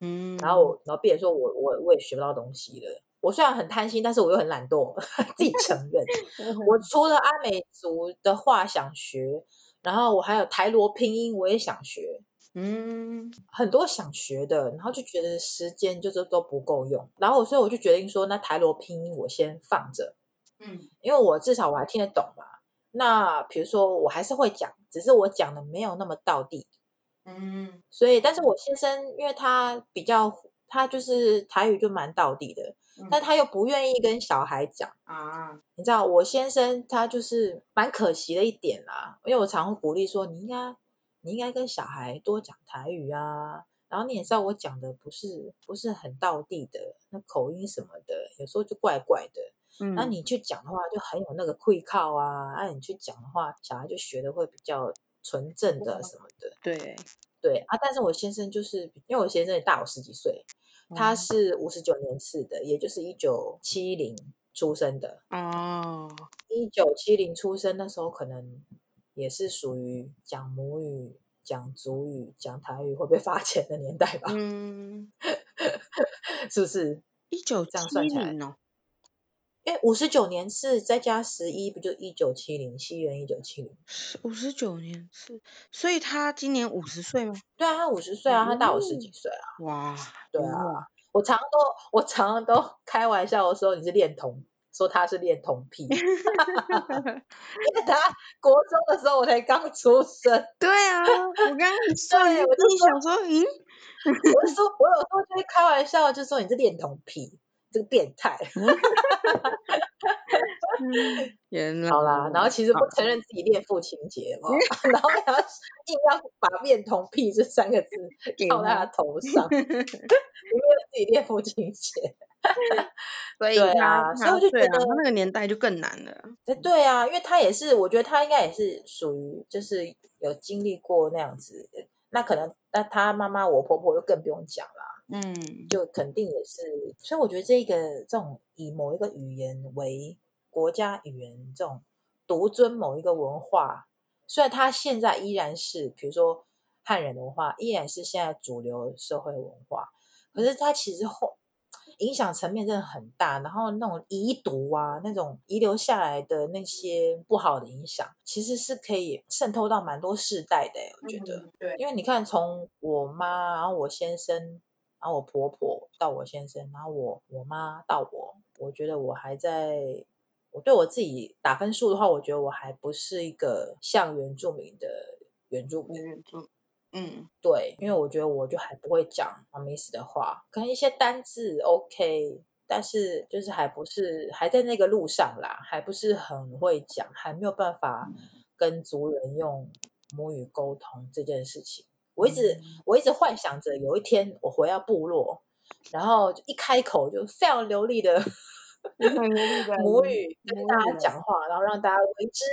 嗯，然后然后，比如说我我我也学不到东西了。我虽然很贪心，但是我又很懒惰，自己承认。我除了阿美族的话想学，然后我还有台罗拼音我也想学，嗯，很多想学的，然后就觉得时间就是都不够用，然后所以我就决定说，那台罗拼音我先放着，嗯，因为我至少我还听得懂嘛。那比如说我还是会讲，只是我讲的没有那么到地，嗯，所以但是我先生因为他比较，他就是台语就蛮到地的。但他又不愿意跟小孩讲。啊，你知道我先生他就是蛮可惜的一点啦，因为我常会鼓励说，你应该你应该跟小孩多讲台语啊，然后你也知道我讲的不是不是很道地的，那口音什么的有时候就怪怪的，嗯，那你去讲的话就很有那个气口啊，那你去讲的话，小孩就学的会比较纯正的什么的，对。对啊，但是我先生就是因为我先生也大我十几岁。他是五十九年次的，也就是一九七零出生的。哦，一九七零出生那时候，可能也是属于讲母语、讲祖语、讲台语会被罚钱的年代吧？嗯，是不是？一九这样算起来呢？哎，五十九年次再加十一，不就一九七零？西元一九七零，五十九年次，所以他今年五十岁吗？对啊，他五十岁啊，他大我十几岁啊。哇，对啊，我常常都我常常都 开玩笑说你是恋童，说他是恋童癖，因为他国中的时候我才刚出生。对啊，我刚刚很帅，我就想说，嗯，我是说，我有时候就会开玩笑，就说你是恋童癖。这个变态，原来好啦，然后其实不承认自己恋父情结嘛，然后还要硬要把“恋童癖”这三个字 套在他头 上，有没有自己恋父情结？所以啊，所以我就觉得他那个年代就更难了。对啊，因为他也是，我觉得他应该也是属于就是有经历过那样子，那可能那他妈妈我婆婆就更不用讲啦，嗯，就肯定也是。所以我觉得这个这种以某一个语言为国家语言，这种独尊某一个文化，虽然它现在依然是，比如说汉人文化，依然是现在主流社会文化，可是它其实后。影响层面真的很大，然后那种遗毒啊，那种遗留下来的那些不好的影响，其实是可以渗透到蛮多世代的，我觉得。嗯、对，因为你看，从我妈，然后我先生，然后我婆婆到我先生，然后我我妈到我，我觉得我还在，我对我自己打分数的话，我觉得我还不是一个像原住民的原住民。原住嗯，对，因为我觉得我就还不会讲阿美斯的话，可能一些单字 OK，但是就是还不是还在那个路上啦，还不是很会讲，还没有办法跟族人用母语沟通这件事情。我一直我一直幻想着有一天我回到部落，然后一开口就非常流利的 母语跟大家讲话，然后让大家为之。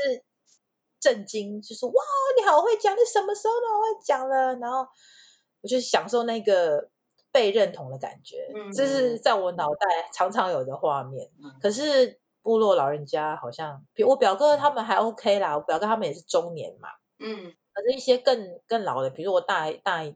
震惊，就说哇，你好会讲，你什么时候都会讲了。然后我就享受那个被认同的感觉，嗯、这是在我脑袋常常有的画面。嗯、可是部落老人家好像，比我表哥他们还 OK 啦，我表哥他们也是中年嘛。嗯。可是一些更更老的，比如我大大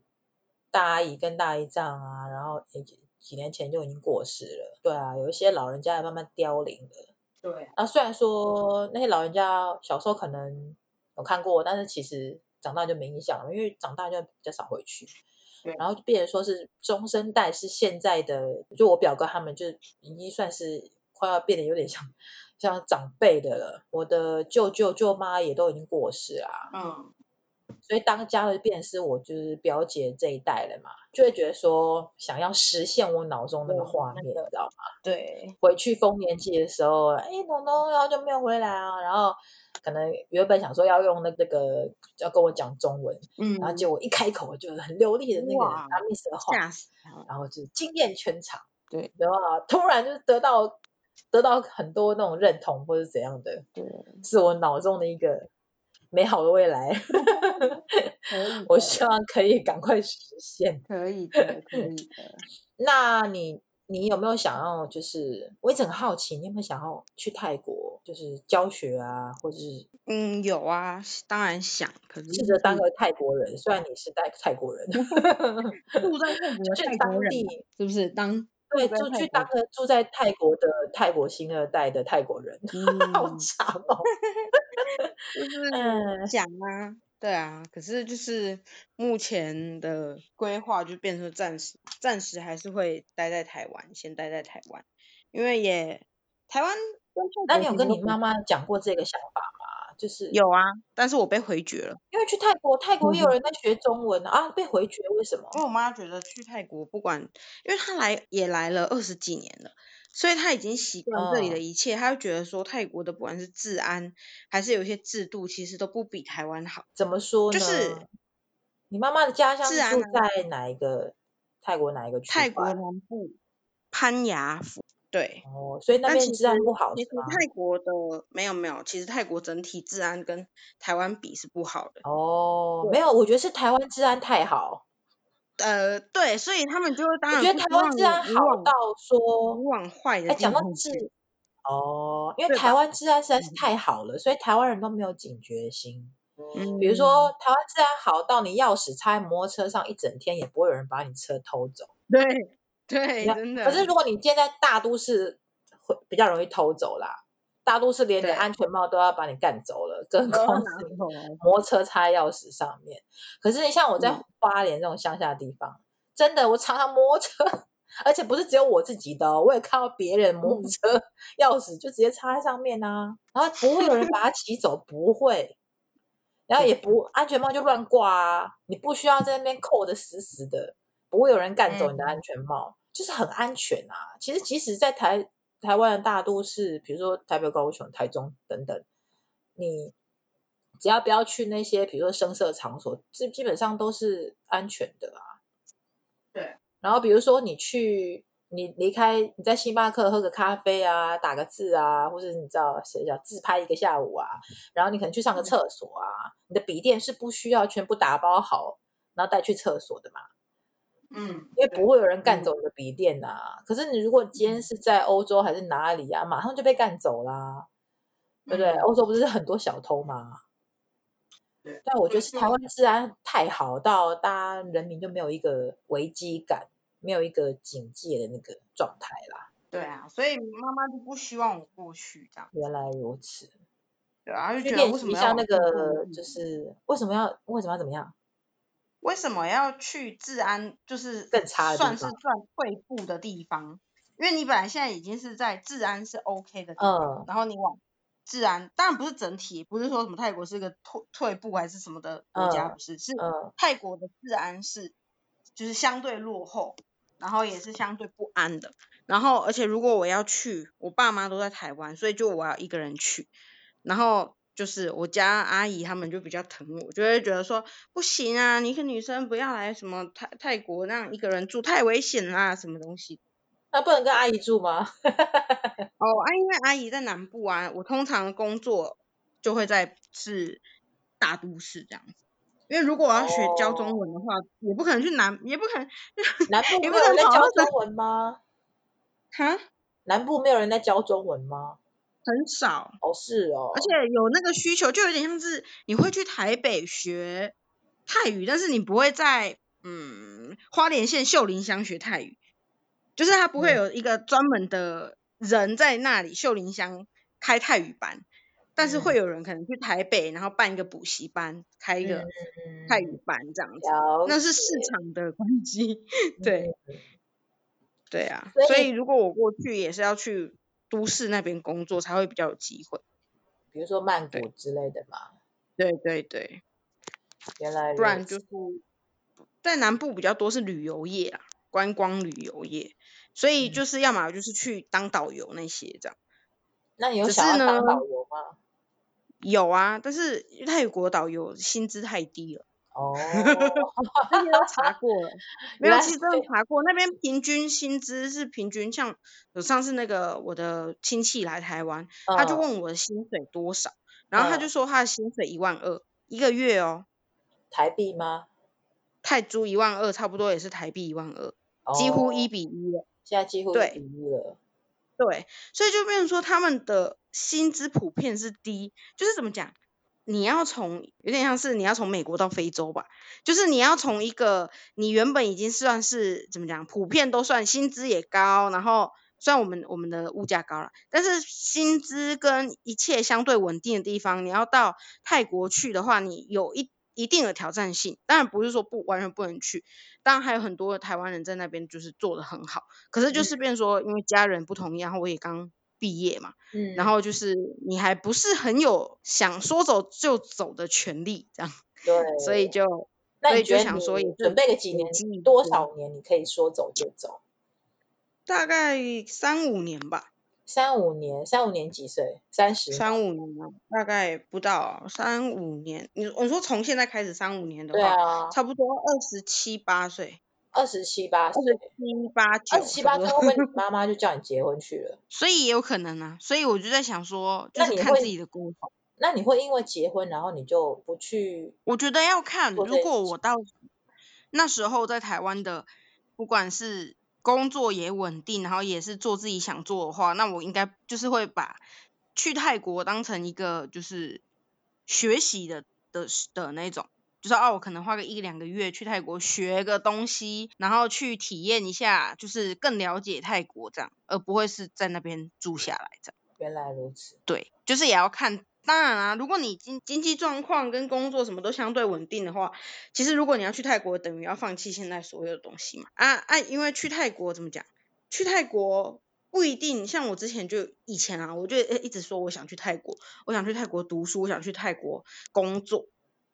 大阿姨跟大姨丈啊，然后几几年前就已经过世了。对啊，有一些老人家也慢慢凋零了。对。啊，虽然说那些老人家小时候可能。有看过，但是其实长大就没印象了，因为长大就比较少回去。然后就变成说是中生代是现在的，就我表哥他们就已经算是快要变得有点像像长辈的了。我的舅舅舅妈也都已经过世啦。嗯。所以当家的变是我就是表姐这一代了嘛，就会觉得说想要实现我脑中那个画面，你知道吗？对。回去丰年祭的时候，哎，东东然后就没有回来啊，然后。可能原本想说要用那那个要跟我讲中文，嗯，然后结果一开口就很流利的那个阿密话，然后就惊艳全场，对，然后突然就得到得到很多那种认同或者怎样的，对，是我脑中的一个美好的未来，我希望可以赶快实现，可以的，可以的。那你？你有没有想要？就是我一直很好奇，你有没有想要去泰国，就是教学啊，或者是？嗯，有啊，当然想。可是试着当个泰国人，虽然你是泰泰国人，住在泰国去当地是不是？当对，就去当个住在泰国的泰国新二代的泰国人，好长哦。就是讲啊。对啊，可是就是目前的规划就变成暂时，暂时还是会待在台湾，先待在台湾，因为也台湾。那你有跟你妈妈讲过这个想法吗？就是有啊，但是我被回绝了，因为去泰国，泰国也有人在学中文啊，啊，被回绝为什么？因为我妈觉得去泰国不管，因为她来也来了二十几年了。所以她已经习惯这里的一切，她就觉得说泰国的不管是治安还是有一些制度，其实都不比台湾好。怎么说呢？就是你妈妈的家乡是在哪一个泰国哪一个区？泰国南部攀牙府。对。哦，所以那边治安不好？其实泰国的没有没有，其实泰国整体治安跟台湾比是不好的。哦，没有，我觉得是台湾治安太好。呃，对，所以他们就会当然，我觉得台湾治安好到说往坏的。哎，讲到治，哦，因为台湾治安实在是太好了，所以台湾人都没有警觉心。嗯，比如说台湾治安好到你钥匙插在摩托车上一整天也不会有人把你车偷走。对对，真的。可是如果你建在大都市，会比较容易偷走啦。大都市连你安全帽都要把你干走了，更何况摩托车插钥匙上面。可是你像我在花莲这种乡下的地方，嗯、真的我常常摩托车，而且不是只有我自己的、哦，我也看到别人摩托车钥匙就直接插在上面啊，然后不会有人把它骑走，不会，然后也不安全帽就乱挂啊，你不需要在那边扣的死死的，不会有人干走你的安全帽，嗯、就是很安全啊。其实即使在台。台湾的大都市，比如说台北、高雄、台中等等，你只要不要去那些，比如说声色场所，基基本上都是安全的啊。对。然后比如说你去，你离开你在星巴克喝个咖啡啊，打个字啊，或者你知道谁叫自拍一个下午啊，然后你可能去上个厕所啊，嗯、你的笔电是不需要全部打包好，然后带去厕所的嘛。嗯，因为不会有人干走你的笔电呐、啊。嗯、可是你如果今天是在欧洲还是哪里啊，马上就被干走啦，对不对？欧洲不是很多小偷吗？对。但我觉得是台湾治安太好，到大家人民就没有一个危机感，没有一个警戒的那个状态啦。对啊，所以妈妈就不希望我过去这样。原来如此。对啊，就觉得为什么要像那个，就是为什么要为什么要怎么样？为什么要去治安就是算是算退步的地方？因为你本来现在已经是在治安是 OK 的地方，嗯，然后你往治安，当然不是整体，不是说什么泰国是个退退步还是什么的国家，不是，嗯，是泰国的治安是就是相对落后，然后也是相对不安的。然后而且如果我要去，我爸妈都在台湾，所以就我要一个人去，然后。就是我家阿姨他们就比较疼我，就会觉得说不行啊，你一个女生不要来什么泰泰国那样一个人住太危险啦，什么东西？那不能跟阿姨住吗？哦，啊，因为阿姨在南部啊，我通常工作就会在是大都市这样子。因为如果我要学教中文的话，哦、也不可能去南，也不可能南部没有人在教中文吗？哈？南部没有人在教中文吗？很少哦，是哦，而且有那个需求，就有点像是你会去台北学泰语，但是你不会在嗯花莲县秀林乡学泰语，就是他不会有一个专门的人在那里秀林乡开泰语班，但是会有人可能去台北，然后办一个补习班，开一个泰语班这样子，嗯、那是市场的关系，对，嗯、对啊，所。以，所以如果我过去也是要去。都市那边工作才会比较有机会，比如说曼谷之类的嘛。对对对，原来不然就是在南部比较多是旅游业啊，观光旅游业，所以就是要么就是去当导游那些这样。那你有想要当导游吗？有啊，但是泰国导游薪资太低了。哦，那些都查过了，没有，其实都查过，那边平均薪资是平均，像有上次那个我的亲戚来台湾，嗯、他就问我的薪水多少，然后他就说他的薪水一万二、嗯、一个月哦，台币吗？泰铢一万二，差不多也是台币一万二，几乎一比一了，现在几。乎一比一了，对，对，所以就变成说他们的薪资普遍是低，就是怎么讲？你要从有点像是你要从美国到非洲吧，就是你要从一个你原本已经算是怎么讲，普遍都算薪资也高，然后虽然我们我们的物价高了，但是薪资跟一切相对稳定的地方，你要到泰国去的话，你有一一定的挑战性。当然不是说不完全不能去，当然还有很多台湾人在那边就是做得很好，可是就是变说因为家人不同意，然后我也刚。毕业嘛，嗯，然后就是你还不是很有想说走就走的权利，这样，对，所以就，所以就想说，准备个几年，多少年你可以说走就走？大概三五年吧。三五年，三五年几岁？三十？三五年啊，大概不到三五年。你我说从现在开始三五年的话，啊，差不多二十七八岁。二十七八岁，二十七八九，二十七八岁，会不会你妈妈就叫你结婚去了？所以也有可能啊，所以我就在想说，就是看自己的规划。那你会因为结婚，然后你就不去？我觉得要看，如果我到那时候在台湾的，不管是工作也稳定，然后也是做自己想做的话，那我应该就是会把去泰国当成一个就是学习的的的那种。就是哦，我可能花个一两个月去泰国学个东西，然后去体验一下，就是更了解泰国这样，而不会是在那边住下来这样。原来如此。对，就是也要看，当然啦，如果你经经济状况跟工作什么都相对稳定的话，其实如果你要去泰国，等于要放弃现在所有的东西嘛。啊啊，因为去泰国怎么讲？去泰国不一定，像我之前就以前啊，我就一直说我想去泰国，我想去泰国读书，我想去泰国工作。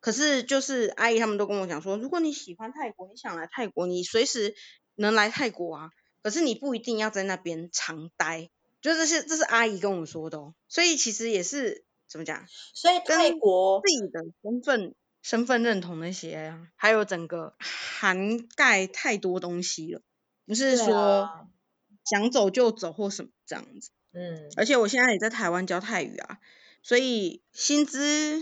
可是就是阿姨他们都跟我讲说，如果你喜欢泰国，你想来泰国，你随时能来泰国啊。可是你不一定要在那边常待，就这是，这是阿姨跟我说的哦。所以其实也是怎么讲？所以泰国自己的身份、身份认同那些啊，还有整个涵盖太多东西了，不是说想走就走或什么这样子。嗯。而且我现在也在台湾教泰语啊，所以薪资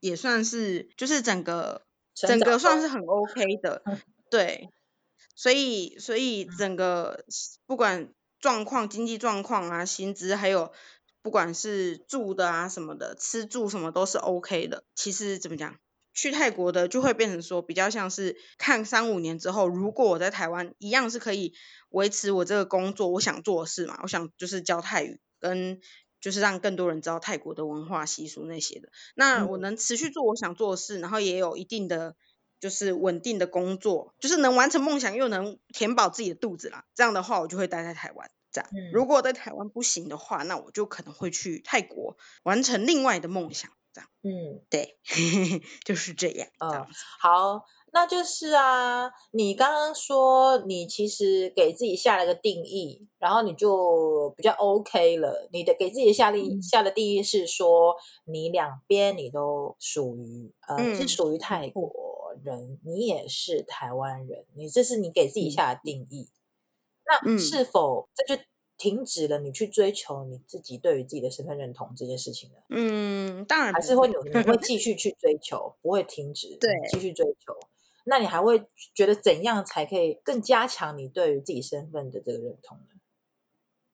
也算是，就是整个整个算是很 OK 的，对。所以，所以整个不管状况、经济状况啊、薪资，还有不管是住的啊什么的，吃住什么都是 OK 的。其实怎么讲，去泰国的就会变成说，比较像是看三五年之后，如果我在台湾一样是可以维持我这个工作，我想做的事嘛，我想就是教泰语，跟就是让更多人知道泰国的文化习俗那些的。那我能持续做我想做的事，然后也有一定的。就是稳定的工作，就是能完成梦想又能填饱自己的肚子啦。这样的话，我就会待在台湾。这样，嗯、如果在台湾不行的话，那我就可能会去泰国完成另外的梦想。这样，嗯，对，就是这样。嗯、哦，好，那就是啊，你刚刚说你其实给自己下了个定义，然后你就比较 OK 了。你的给自己下令、嗯、下的定义是说，你两边你都属于，呃，嗯、是属于泰国。人，你也是台湾人，你这是你给自己下的定义。嗯、那是否这就停止了你去追求你自己对于自己的身份认同这件事情呢？嗯，当然还是会有，你会继续去追求，不会停止，对，继续追求。那你还会觉得怎样才可以更加强你对于自己身份的这个认同呢？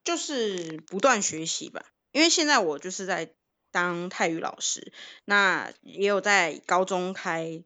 就是不断学习吧，因为现在我就是在当泰语老师，那也有在高中开。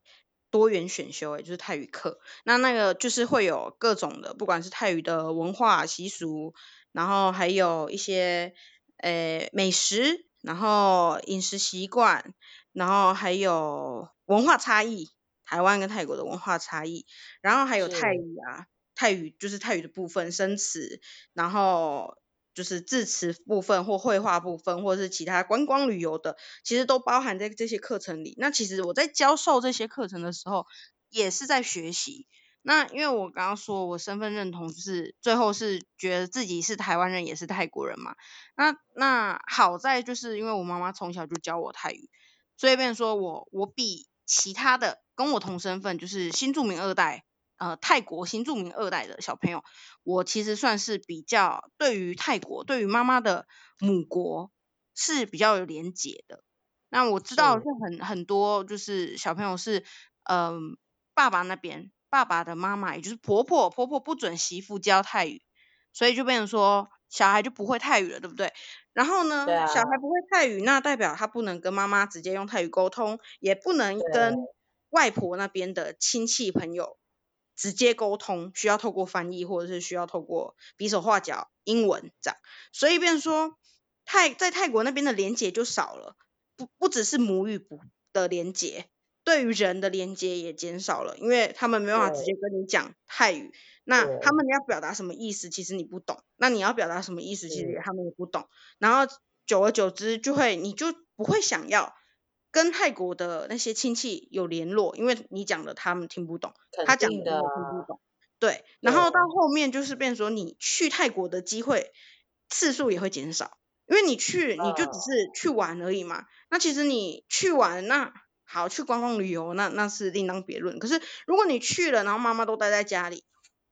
多元选修，诶，就是泰语课。那那个就是会有各种的，不管是泰语的文化习俗，然后还有一些诶美食，然后饮食习惯，然后还有文化差异，台湾跟泰国的文化差异，然后还有泰语啊，泰语就是泰语的部分生词，然后。就是字词部分或绘画部分，或者是其他观光旅游的，其实都包含在这些课程里。那其实我在教授这些课程的时候，也是在学习。那因为我刚刚说我身份认同就是最后是觉得自己是台湾人，也是泰国人嘛。那那好在就是因为我妈妈从小就教我泰语，所以变成说我我比其他的跟我同身份就是新住民二代。呃，泰国新住民二代的小朋友，我其实算是比较对于泰国，对于妈妈的母国是比较有连结的。那我知道是很很多就是小朋友是，嗯、呃，爸爸那边爸爸的妈妈，也就是婆婆婆婆不准媳妇教泰语，所以就变成说小孩就不会泰语了，对不对？然后呢，啊、小孩不会泰语，那代表他不能跟妈妈直接用泰语沟通，也不能跟外婆那边的亲戚朋友。直接沟通需要透过翻译，或者是需要透过比手画脚、英文这样，所以变说泰在泰国那边的连接就少了，不不只是母语不的连接，对于人的连接也减少了，因为他们没办法直接跟你讲泰语，那他们要表达什么意思，其实你不懂，那你要表达什么意思，其实他们也不懂，然后久而久之就会你就不会想要。跟泰国的那些亲戚有联络，因为你讲的他们听不懂，他讲的我听不懂。对，然后到后面就是变成说，你去泰国的机会次数也会减少，因为你去你就只是去玩而已嘛。Uh. 那其实你去玩，那好去观光旅游，那那是另当别论。可是如果你去了，然后妈妈都待在家里，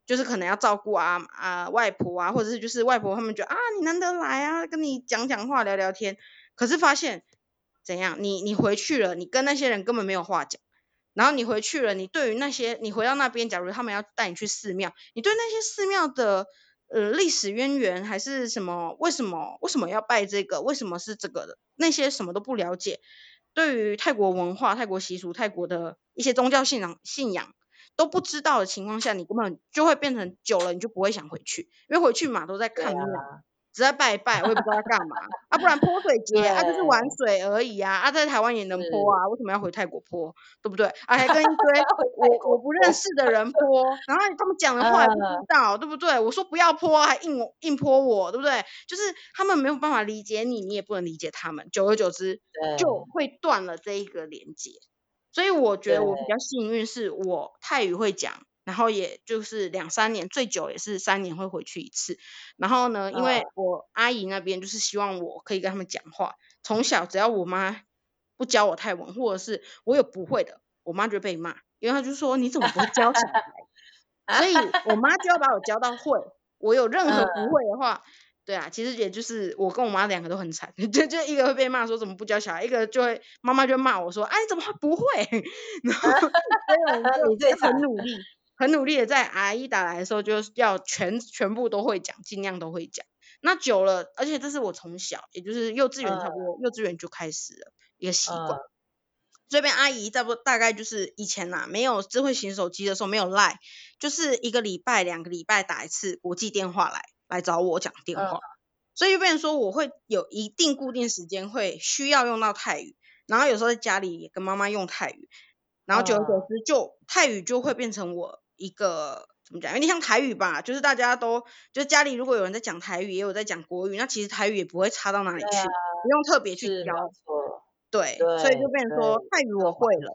就是可能要照顾啊啊外婆啊，或者是就是外婆他们觉得啊你难得来啊，跟你讲讲话聊聊天，可是发现。怎样？你你回去了，你跟那些人根本没有话讲。然后你回去了，你对于那些你回到那边，假如他们要带你去寺庙，你对那些寺庙的呃历史渊源还是什么？为什么为什么要拜这个？为什么是这个的？那些什么都不了解。对于泰国文化、泰国习俗、泰国的一些宗教信仰信仰都不知道的情况下，你根本就会变成久了，你就不会想回去，因为回去嘛都在看庙。只在拜一拜，我也不知道要干嘛啊，不然泼水节对啊，就是玩水而已啊，啊，在台湾也能泼啊，为什么要回泰国泼，对不对？啊，还跟一堆 我我不认识的人泼，然后他们讲的话也不知道，uh, 对不对？我说不要泼，还硬硬泼我，对不对？就是他们没有办法理解你，你也不能理解他们，久而久之就会断了这一个连接。所以我觉得我比较幸运，是我泰语会讲，然后也就是两三年，最久也是三年会回去一次。然后呢，因为我阿姨那边就是希望我可以跟他们讲话，从小只要我妈不教我泰文，或者是我有不会的，我妈就被骂，因为她就说你怎么不会教小孩？所以我妈就要把我教到会。我有任何不会的话，对啊，其实也就是我跟我妈两个都很惨，就就一个会被骂说怎么不教小孩，一个就会妈妈就会骂我说，哎，你怎么会不会？然后所以我就很努力。很努力的在阿姨打来的时候，就要全全部都会讲，尽量都会讲。那久了，而且这是我从小，也就是幼稚园差不多，幼稚园就开始了一个习惯。这边阿姨差不多大概就是以前呐、啊，没有智慧型手机的时候，没有赖，就是一个礼拜、两个礼拜打一次国际电话来来找我讲电话。所以就变成说，我会有一定固定时间会需要用到泰语，然后有时候在家里也跟妈妈用泰语，然后久而久之就泰语就会变成我。一个怎么讲？有点像台语吧，就是大家都，就是家里如果有人在讲台语，也有在讲国语，那其实台语也不会差到哪里去，啊、不用特别去教。对，对，所以就变成说泰语我会了，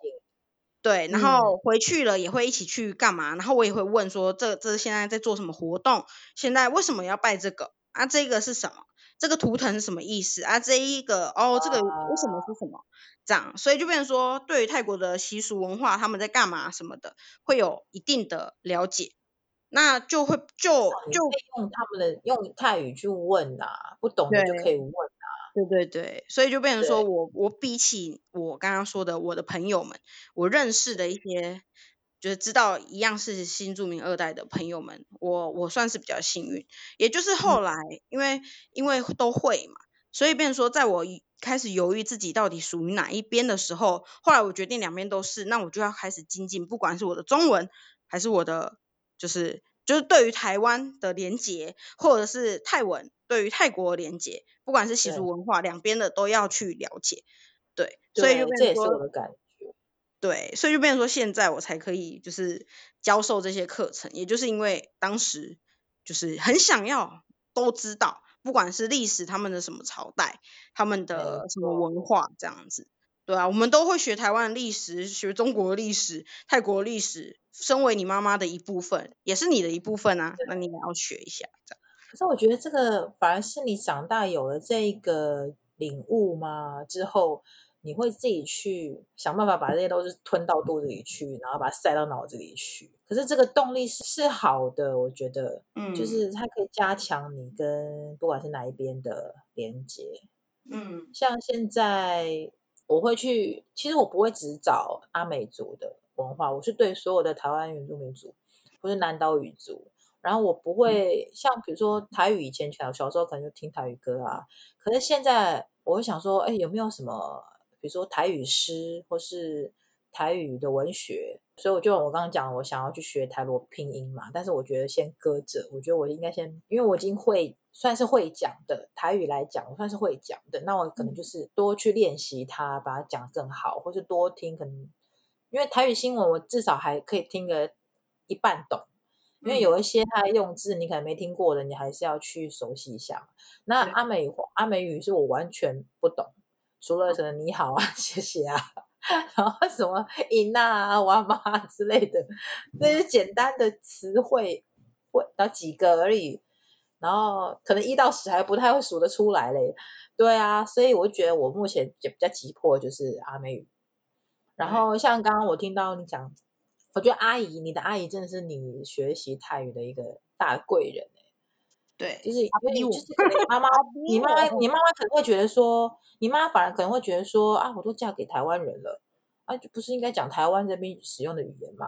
对，然后回去了也会一起去干嘛，嗯、然后我也会问说，这这现在在做什么活动？现在为什么要拜这个？啊，这个是什么？这个图腾是什么意思？啊，这一个哦，这个为什么是什么？这样，所以就变成说，对于泰国的习俗文化，他们在干嘛什么的，会有一定的了解，那就会就就用他们的用泰语去问啊，不懂的就可以问啊。对对对，所以就变成说我我比起我刚刚说的我的朋友们，我认识的一些就是知道一样是新住民二代的朋友们，我我算是比较幸运，也就是后来、嗯、因为因为都会嘛，所以变成说在我。开始犹豫自己到底属于哪一边的时候，后来我决定两边都是，那我就要开始精进，不管是我的中文还是我的，就是就是对于台湾的连结，或者是泰文对于泰国的连结，不管是习俗文化，两边的都要去了解。对，对所以这也是我的感觉。对，所以就变成说，现在我才可以就是教授这些课程，也就是因为当时就是很想要都知道。不管是历史，他们的什么朝代，他们的什么文化这样子，对啊，我们都会学台湾的历史，学中国的历史，泰国的历史。身为你妈妈的一部分，也是你的一部分啊，那你也要学一下。这样。可是我觉得这个反而是你长大有了这一个领悟嘛之后。你会自己去想办法把这些都是吞到肚子里去，然后把它塞到脑子里去。可是这个动力是是好的，我觉得，嗯，就是它可以加强你跟不管是哪一边的连接。嗯，像现在我会去，其实我不会只找阿美族的文化，我是对所有的台湾原住民族或是南岛语族，然后我不会、嗯、像比如说台语，以前小小时候可能就听台语歌啊，可是现在我会想说，哎，有没有什么？比如说台语诗或是台语的文学，所以我就我刚刚讲，我想要去学台罗拼音嘛，但是我觉得先搁着，我觉得我应该先，因为我已经会算是会讲的台语来讲，我算是会讲的，那我可能就是多去练习它，把它讲更好，或是多听，可能因为台语新闻我至少还可以听个一半懂，因为有一些它用字你可能没听过的，你还是要去熟悉一下。那阿美阿美语是我完全不懂。除了什么你好啊，谢谢啊，然后什么伊娜啊、哇妈之类的，那些简单的词汇，会到几个而已，然后可能一到十还不太会数得出来嘞。对啊，所以我觉得我目前就比较急迫就是阿美语。然后像刚刚我听到你讲，我觉得阿姨，你的阿姨真的是你学习泰语的一个大贵人。对，就是就是妈妈，你妈妈，你妈妈可能会觉得说，你妈妈反而可能会觉得说啊，我都嫁给台湾人了，啊，就不是应该讲台湾这边使用的语言嘛？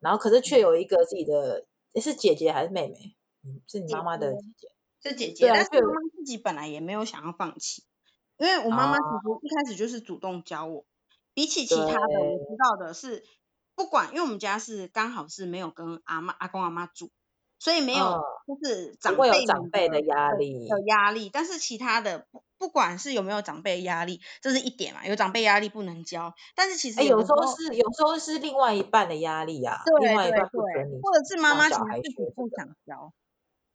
然后可是却有一个自己的，嗯、是姐姐还是妹妹？嗯，是你妈妈的姐姐，是姐姐。但是妈妈自己本来也没有想要放弃，因为我妈妈其实一开始就是主动教我，比起其他的我知道的是，不管，因为我们家是刚好是没有跟阿妈、阿公、阿妈住。所以没有，就是长辈有长辈的压力，有压力。但是其他的不不管是有没有长辈压力，这是一点嘛。有长辈压力不能教，但是其实有时候，是有时候是另外一半的压力啊，对另外一半不准你，或者是妈妈其实自己不想教。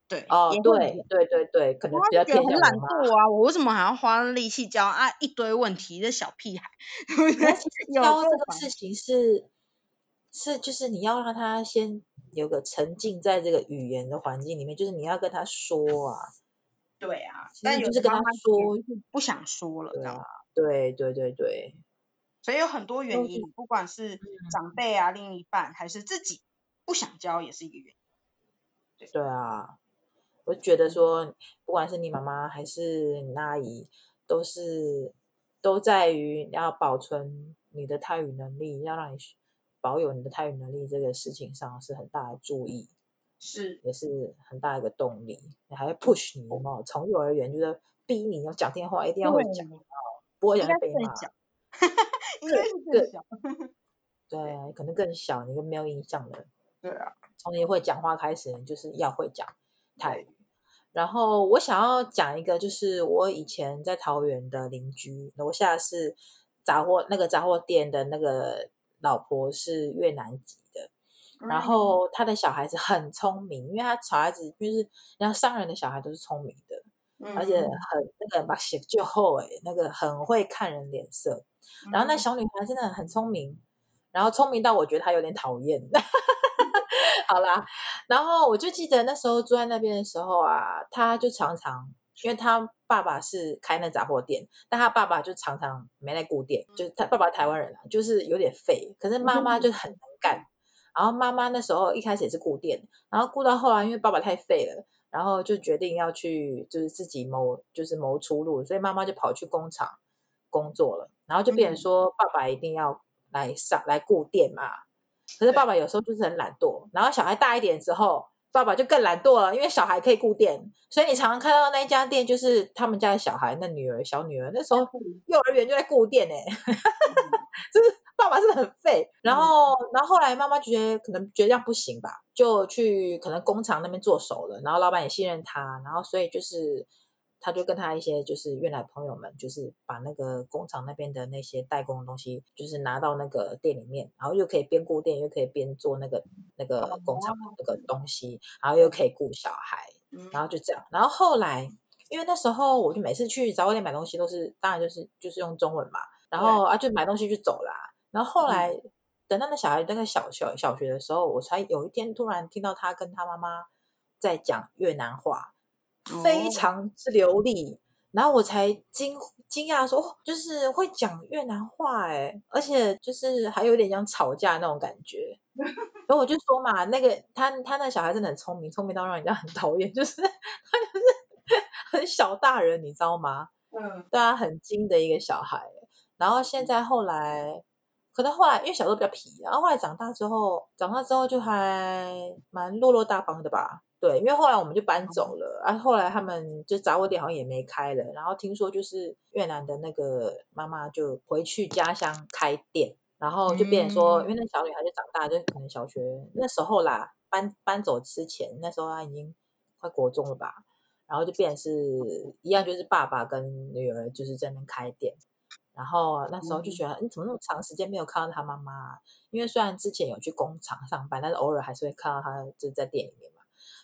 对哦，对对对对，可能比较很懒惰啊。我为什么还要花力气教啊？一堆问题，的小屁孩。其实教这个事情是是就是你要让他先。有个沉浸在这个语言的环境里面，就是你要跟他说啊。对啊，但就是跟他说，不想说了，对啊。对对对对。所以有很多原因，不管是长辈啊、另一半，还是自己不想教，也是一个原因。对，对啊，我觉得说，不管是你妈妈还是你阿姨，都是都在于要保存你的泰语能力，要让你保有你的泰语能力这个事情上是很大的注意，是也是很大一个动力。你还要 push 你嘛，从幼儿园就是逼你要讲电话，一定要会讲，不会讲被骂。应该是更小，对，可能更小，你就没有印象了。对啊，从你会讲话开始，你就是要会讲泰语。然后我想要讲一个，就是我以前在桃园的邻居，楼下是杂货那个杂货店的那个老婆是越南籍的，然后他的小孩子很聪明，因为他小孩子就是然后商人的小孩都是聪明的。而且很那个把写就厚哎，那个很会看人脸色。然后那小女孩真的很聪明，然后聪明到我觉得她有点讨厌。好啦，然后我就记得那时候住在那边的时候啊，她就常常，因为他爸爸是开那杂货店，但他爸爸就常常没来顾店，就是他爸爸台湾人啊，就是有点废。可是妈妈就很能干，然后妈妈那时候一开始也是顾店，然后顾到后来，因为爸爸太废了。然后就决定要去，就是自己谋，就是谋出路，所以妈妈就跑去工厂工作了。然后就变成说，爸爸一定要来上来顾店嘛。可是爸爸有时候就是很懒惰。然后小孩大一点之后，爸爸就更懒惰了，因为小孩可以顾店，所以你常常看到那一家店，就是他们家的小孩，那女儿小女儿那时候幼儿园就在顾店哎，就是。爸爸是很废，然后，然后后来妈妈觉得可能觉得这样不行吧，就去可能工厂那边做熟了，然后老板也信任他，然后所以就是他就跟他一些就是越南朋友们，就是把那个工厂那边的那些代工的东西，就是拿到那个店里面，然后又可以边顾店又可以边做那个那个工厂的那个东西，然后又可以顾小孩，然后就这样，然后后来因为那时候我就每次去杂货店买东西都是，当然就是就是用中文嘛，然后啊就买东西就走啦。然后后来，嗯、等到那小孩那个小小小学的时候，我才有一天突然听到他跟他妈妈在讲越南话，非常之流利。哦、然后我才惊惊讶说，哦，就是会讲越南话哎，而且就是还有点像吵架那种感觉。然后我就说嘛，那个他他那小孩真的很聪明，聪明到让人家很讨厌，就是 他就是很小大人，你知道吗？嗯，对啊，很精的一个小孩。然后现在后来。可能后来因为小时候比较皮，然后后来长大之后，长大之后就还蛮落落大方的吧。对，因为后来我们就搬走了，啊后后来他们就杂货店好像也没开了。然后听说就是越南的那个妈妈就回去家乡开店，然后就变成说，因为那小女孩就长大，就可能小学那时候啦，搬搬走之前，那时候她已经快国中了吧。然后就变成是一样，就是爸爸跟女儿就是在那边开店。然后那时候就觉得，你怎么那么长时间没有看到他妈妈？因为虽然之前有去工厂上班，但是偶尔还是会看到他，就是在店里面嘛。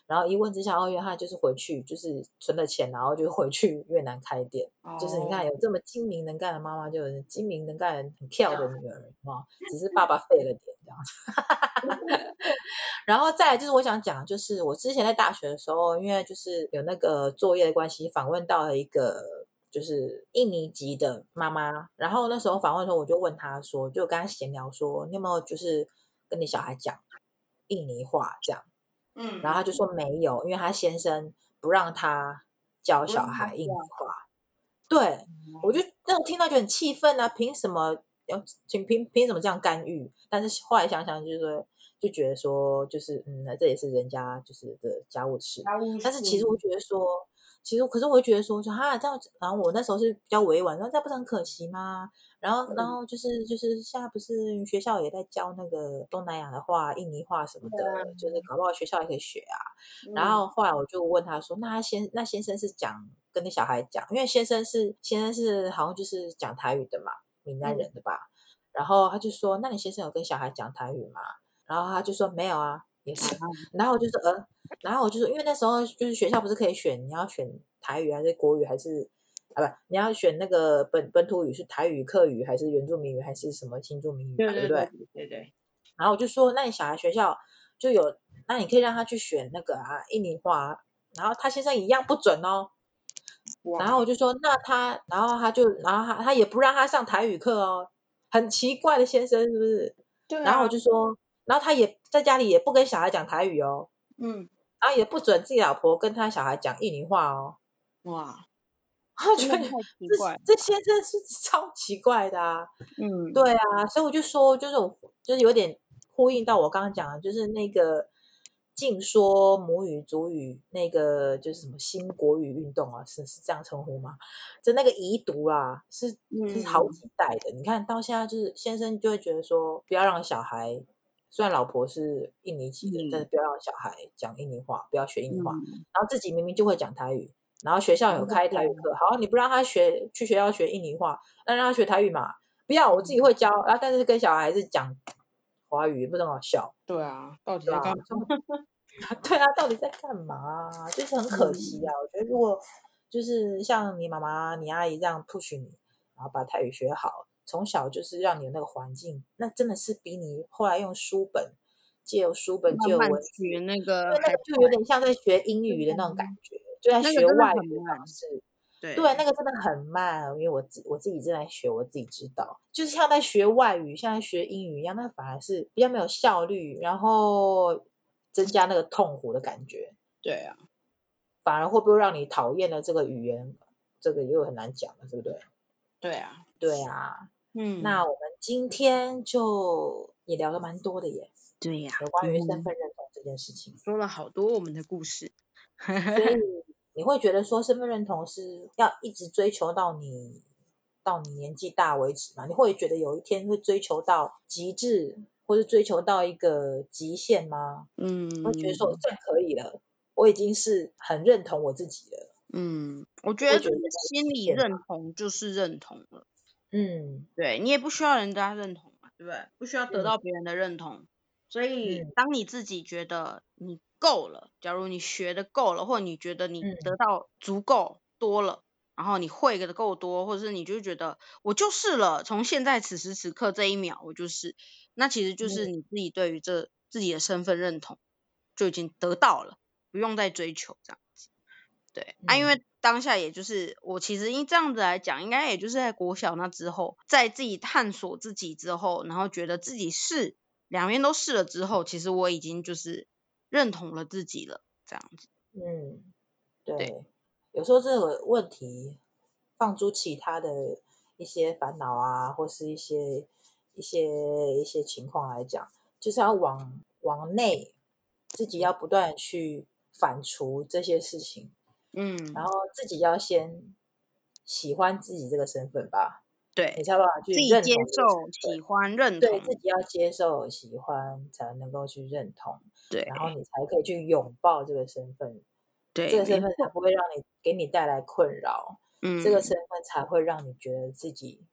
然后一问之下，哦，原来他就是回去，就是存了钱，然后就回去越南开店。哦、就是你看，有这么精明能干的妈妈，就是精明能干、很漂的女儿啊，只是爸爸废了点这样子。然后再来就是我想讲，就是我之前在大学的时候，因为就是有那个作业的关系，访问到了一个。就是印尼籍的妈妈，然后那时候访问的时候，我就问她说，就跟她闲聊说，你有没有就是跟你小孩讲印尼话这样？嗯，然后他就说没有，因为他先生不让他教小孩印尼话。对，我就那我听到就很气愤啊，凭什么要请凭凭什么这样干预？但是后来想想，就是说就觉得说，就是嗯，这也是人家就是的家务事。但是其实我觉得说。其实，可是我会觉得说，说哈这样子，然后我那时候是比较委婉，然后这不是很可惜吗？然后，然后就是就是现在不是学校也在教那个东南亚的话，印尼话什么的，嗯、就是搞不好学校也可以学啊。嗯、然后后来我就问他说，那他先那先生是讲跟那小孩讲，因为先生是先生是好像就是讲台语的嘛，闽南人的吧？嗯、然后他就说，那你先生有跟小孩讲台语吗？然后他就说没有啊。也是，然后我就说呃，然后我就说，因为那时候就是学校不是可以选，你要选台语还是国语还是啊不，你要选那个本本土语是台语、客语还是原住民语还是什么新住民语，对不对？对对。然后我就说，那你小孩学校就有那你可以让他去选那个啊印尼话，然后他先生一样不准哦。然后我就说，那他，然后他就，然后他他也不让他上台语课哦，很奇怪的先生是不是？对啊。然后我就说，然后他也在家里也不跟小孩讲台语哦。嗯。然后也不准自己老婆跟他小孩讲印尼话哦。哇。我觉得这这先生是超奇怪的啊。嗯。对啊，所以我就说，就是我就是有点呼应到我刚刚讲的，就是那个。尽说母语族语，那个就是什么新国语运动啊，是是这样称呼吗？就那个遗毒啦，是是好几代的。嗯、你看到现在，就是先生就会觉得说，不要让小孩，虽然老婆是印尼籍的，嗯、但是不要让小孩讲印尼话，不要学印尼话。嗯、然后自己明明就会讲台语，然后学校有开台语课，嗯、好，你不让他学，去学校学印尼话，那让他学台语嘛？不要，我自己会教。然后但是跟小孩子讲。华语不怎么好笑。对啊，到底在干嘛？对啊，到底在干嘛？就是很可惜啊。嗯、我觉得如果就是像你妈妈、你阿姨这样 push 你，然后把台语学好，从小就是让你有那个环境，那真的是比你后来用书本借由书本借由文学那个，那个就有点像在学英语的那种感觉，嗯、就在学外语的方式。对，对，那个真的很慢，因为我自我自己正在学，我自己知道，就是像在学外语，像在学英语一样，那反而是比较没有效率，然后增加那个痛苦的感觉。对啊，反而会不会让你讨厌了这个语言？这个又很难讲了，对不对？对啊，对啊，嗯，那我们今天就也聊了蛮多的耶。对呀、啊，有关于身份认同这件事情，说了好多我们的故事。所以。你会觉得说身份认同是要一直追求到你到你年纪大为止吗？你会觉得有一天会追求到极致，或是追求到一个极限吗？嗯，会觉得说这样可以了，我已经是很认同我自己了。嗯，我觉得心理认同就是认同了。嗯，对，你也不需要人家认同嘛，对不对？不需要得到别人的认同。嗯，所以当你自己觉得你。够了。假如你学的够了，或者你觉得你得到足够多了，嗯、然后你会的够多，或者是你就觉得我就是了，从现在此时此刻这一秒我就是，那其实就是你自己对于这自己的身份认同就已经得到了，不用再追求这样子。对，嗯、啊，因为当下也就是我其实因这样子来讲，应该也就是在国小那之后，在自己探索自己之后，然后觉得自己是两边都试了之后，其实我已经就是。认同了自己了，这样子。嗯，对。对有时候这个问题，放诸其他的一些烦恼啊，或是一些一些一些情况来讲，就是要往往内，自己要不断去反刍这些事情。嗯。然后自己要先喜欢自己这个身份吧。对，你才有办法去认同，自己接受、喜欢、认同。对，自己要接受、喜欢，才能够去认同。对，然后你才可以去拥抱这个身份。对，这个身份才不会让你给你带来困扰。嗯，这个身份才会让你觉得自己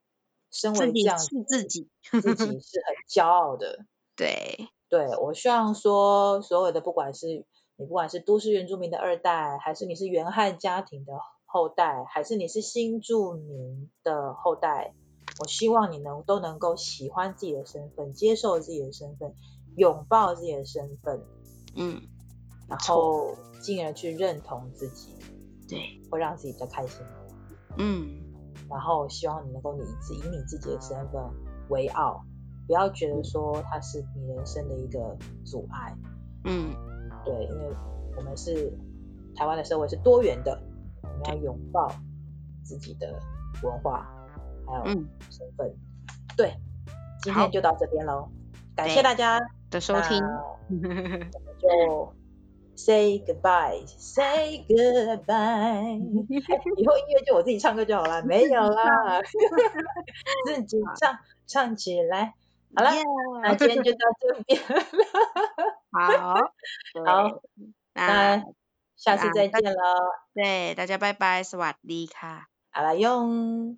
身为这样是自己，自己是很骄傲的。对，对，我希望说，所有的不管是你，不管是都市原住民的二代，还是你是原汉家庭的。后代，还是你是新住民的后代，我希望你能都能够喜欢自己的身份，接受自己的身份，拥抱自己的身份，嗯，然后进而去认同自己，对，会让自己比较开心，嗯，然后希望你能够以自以你自己的身份为傲，不要觉得说它是你人生的一个阻碍，嗯，对，因为我们是台湾的社会是多元的。我们要拥抱自己的文化，还有身份。嗯、对，今天就到这边喽，感谢大家的收听。就 say goodbye，say goodbye。以后音乐就我自己唱歌就好了，没有啦，自己唱 唱起来。好了，Yeah. 那今天就到这边了。好，好，那。下次再见了，对，大家拜拜，สวัสดีค่ะ，阿拉勇。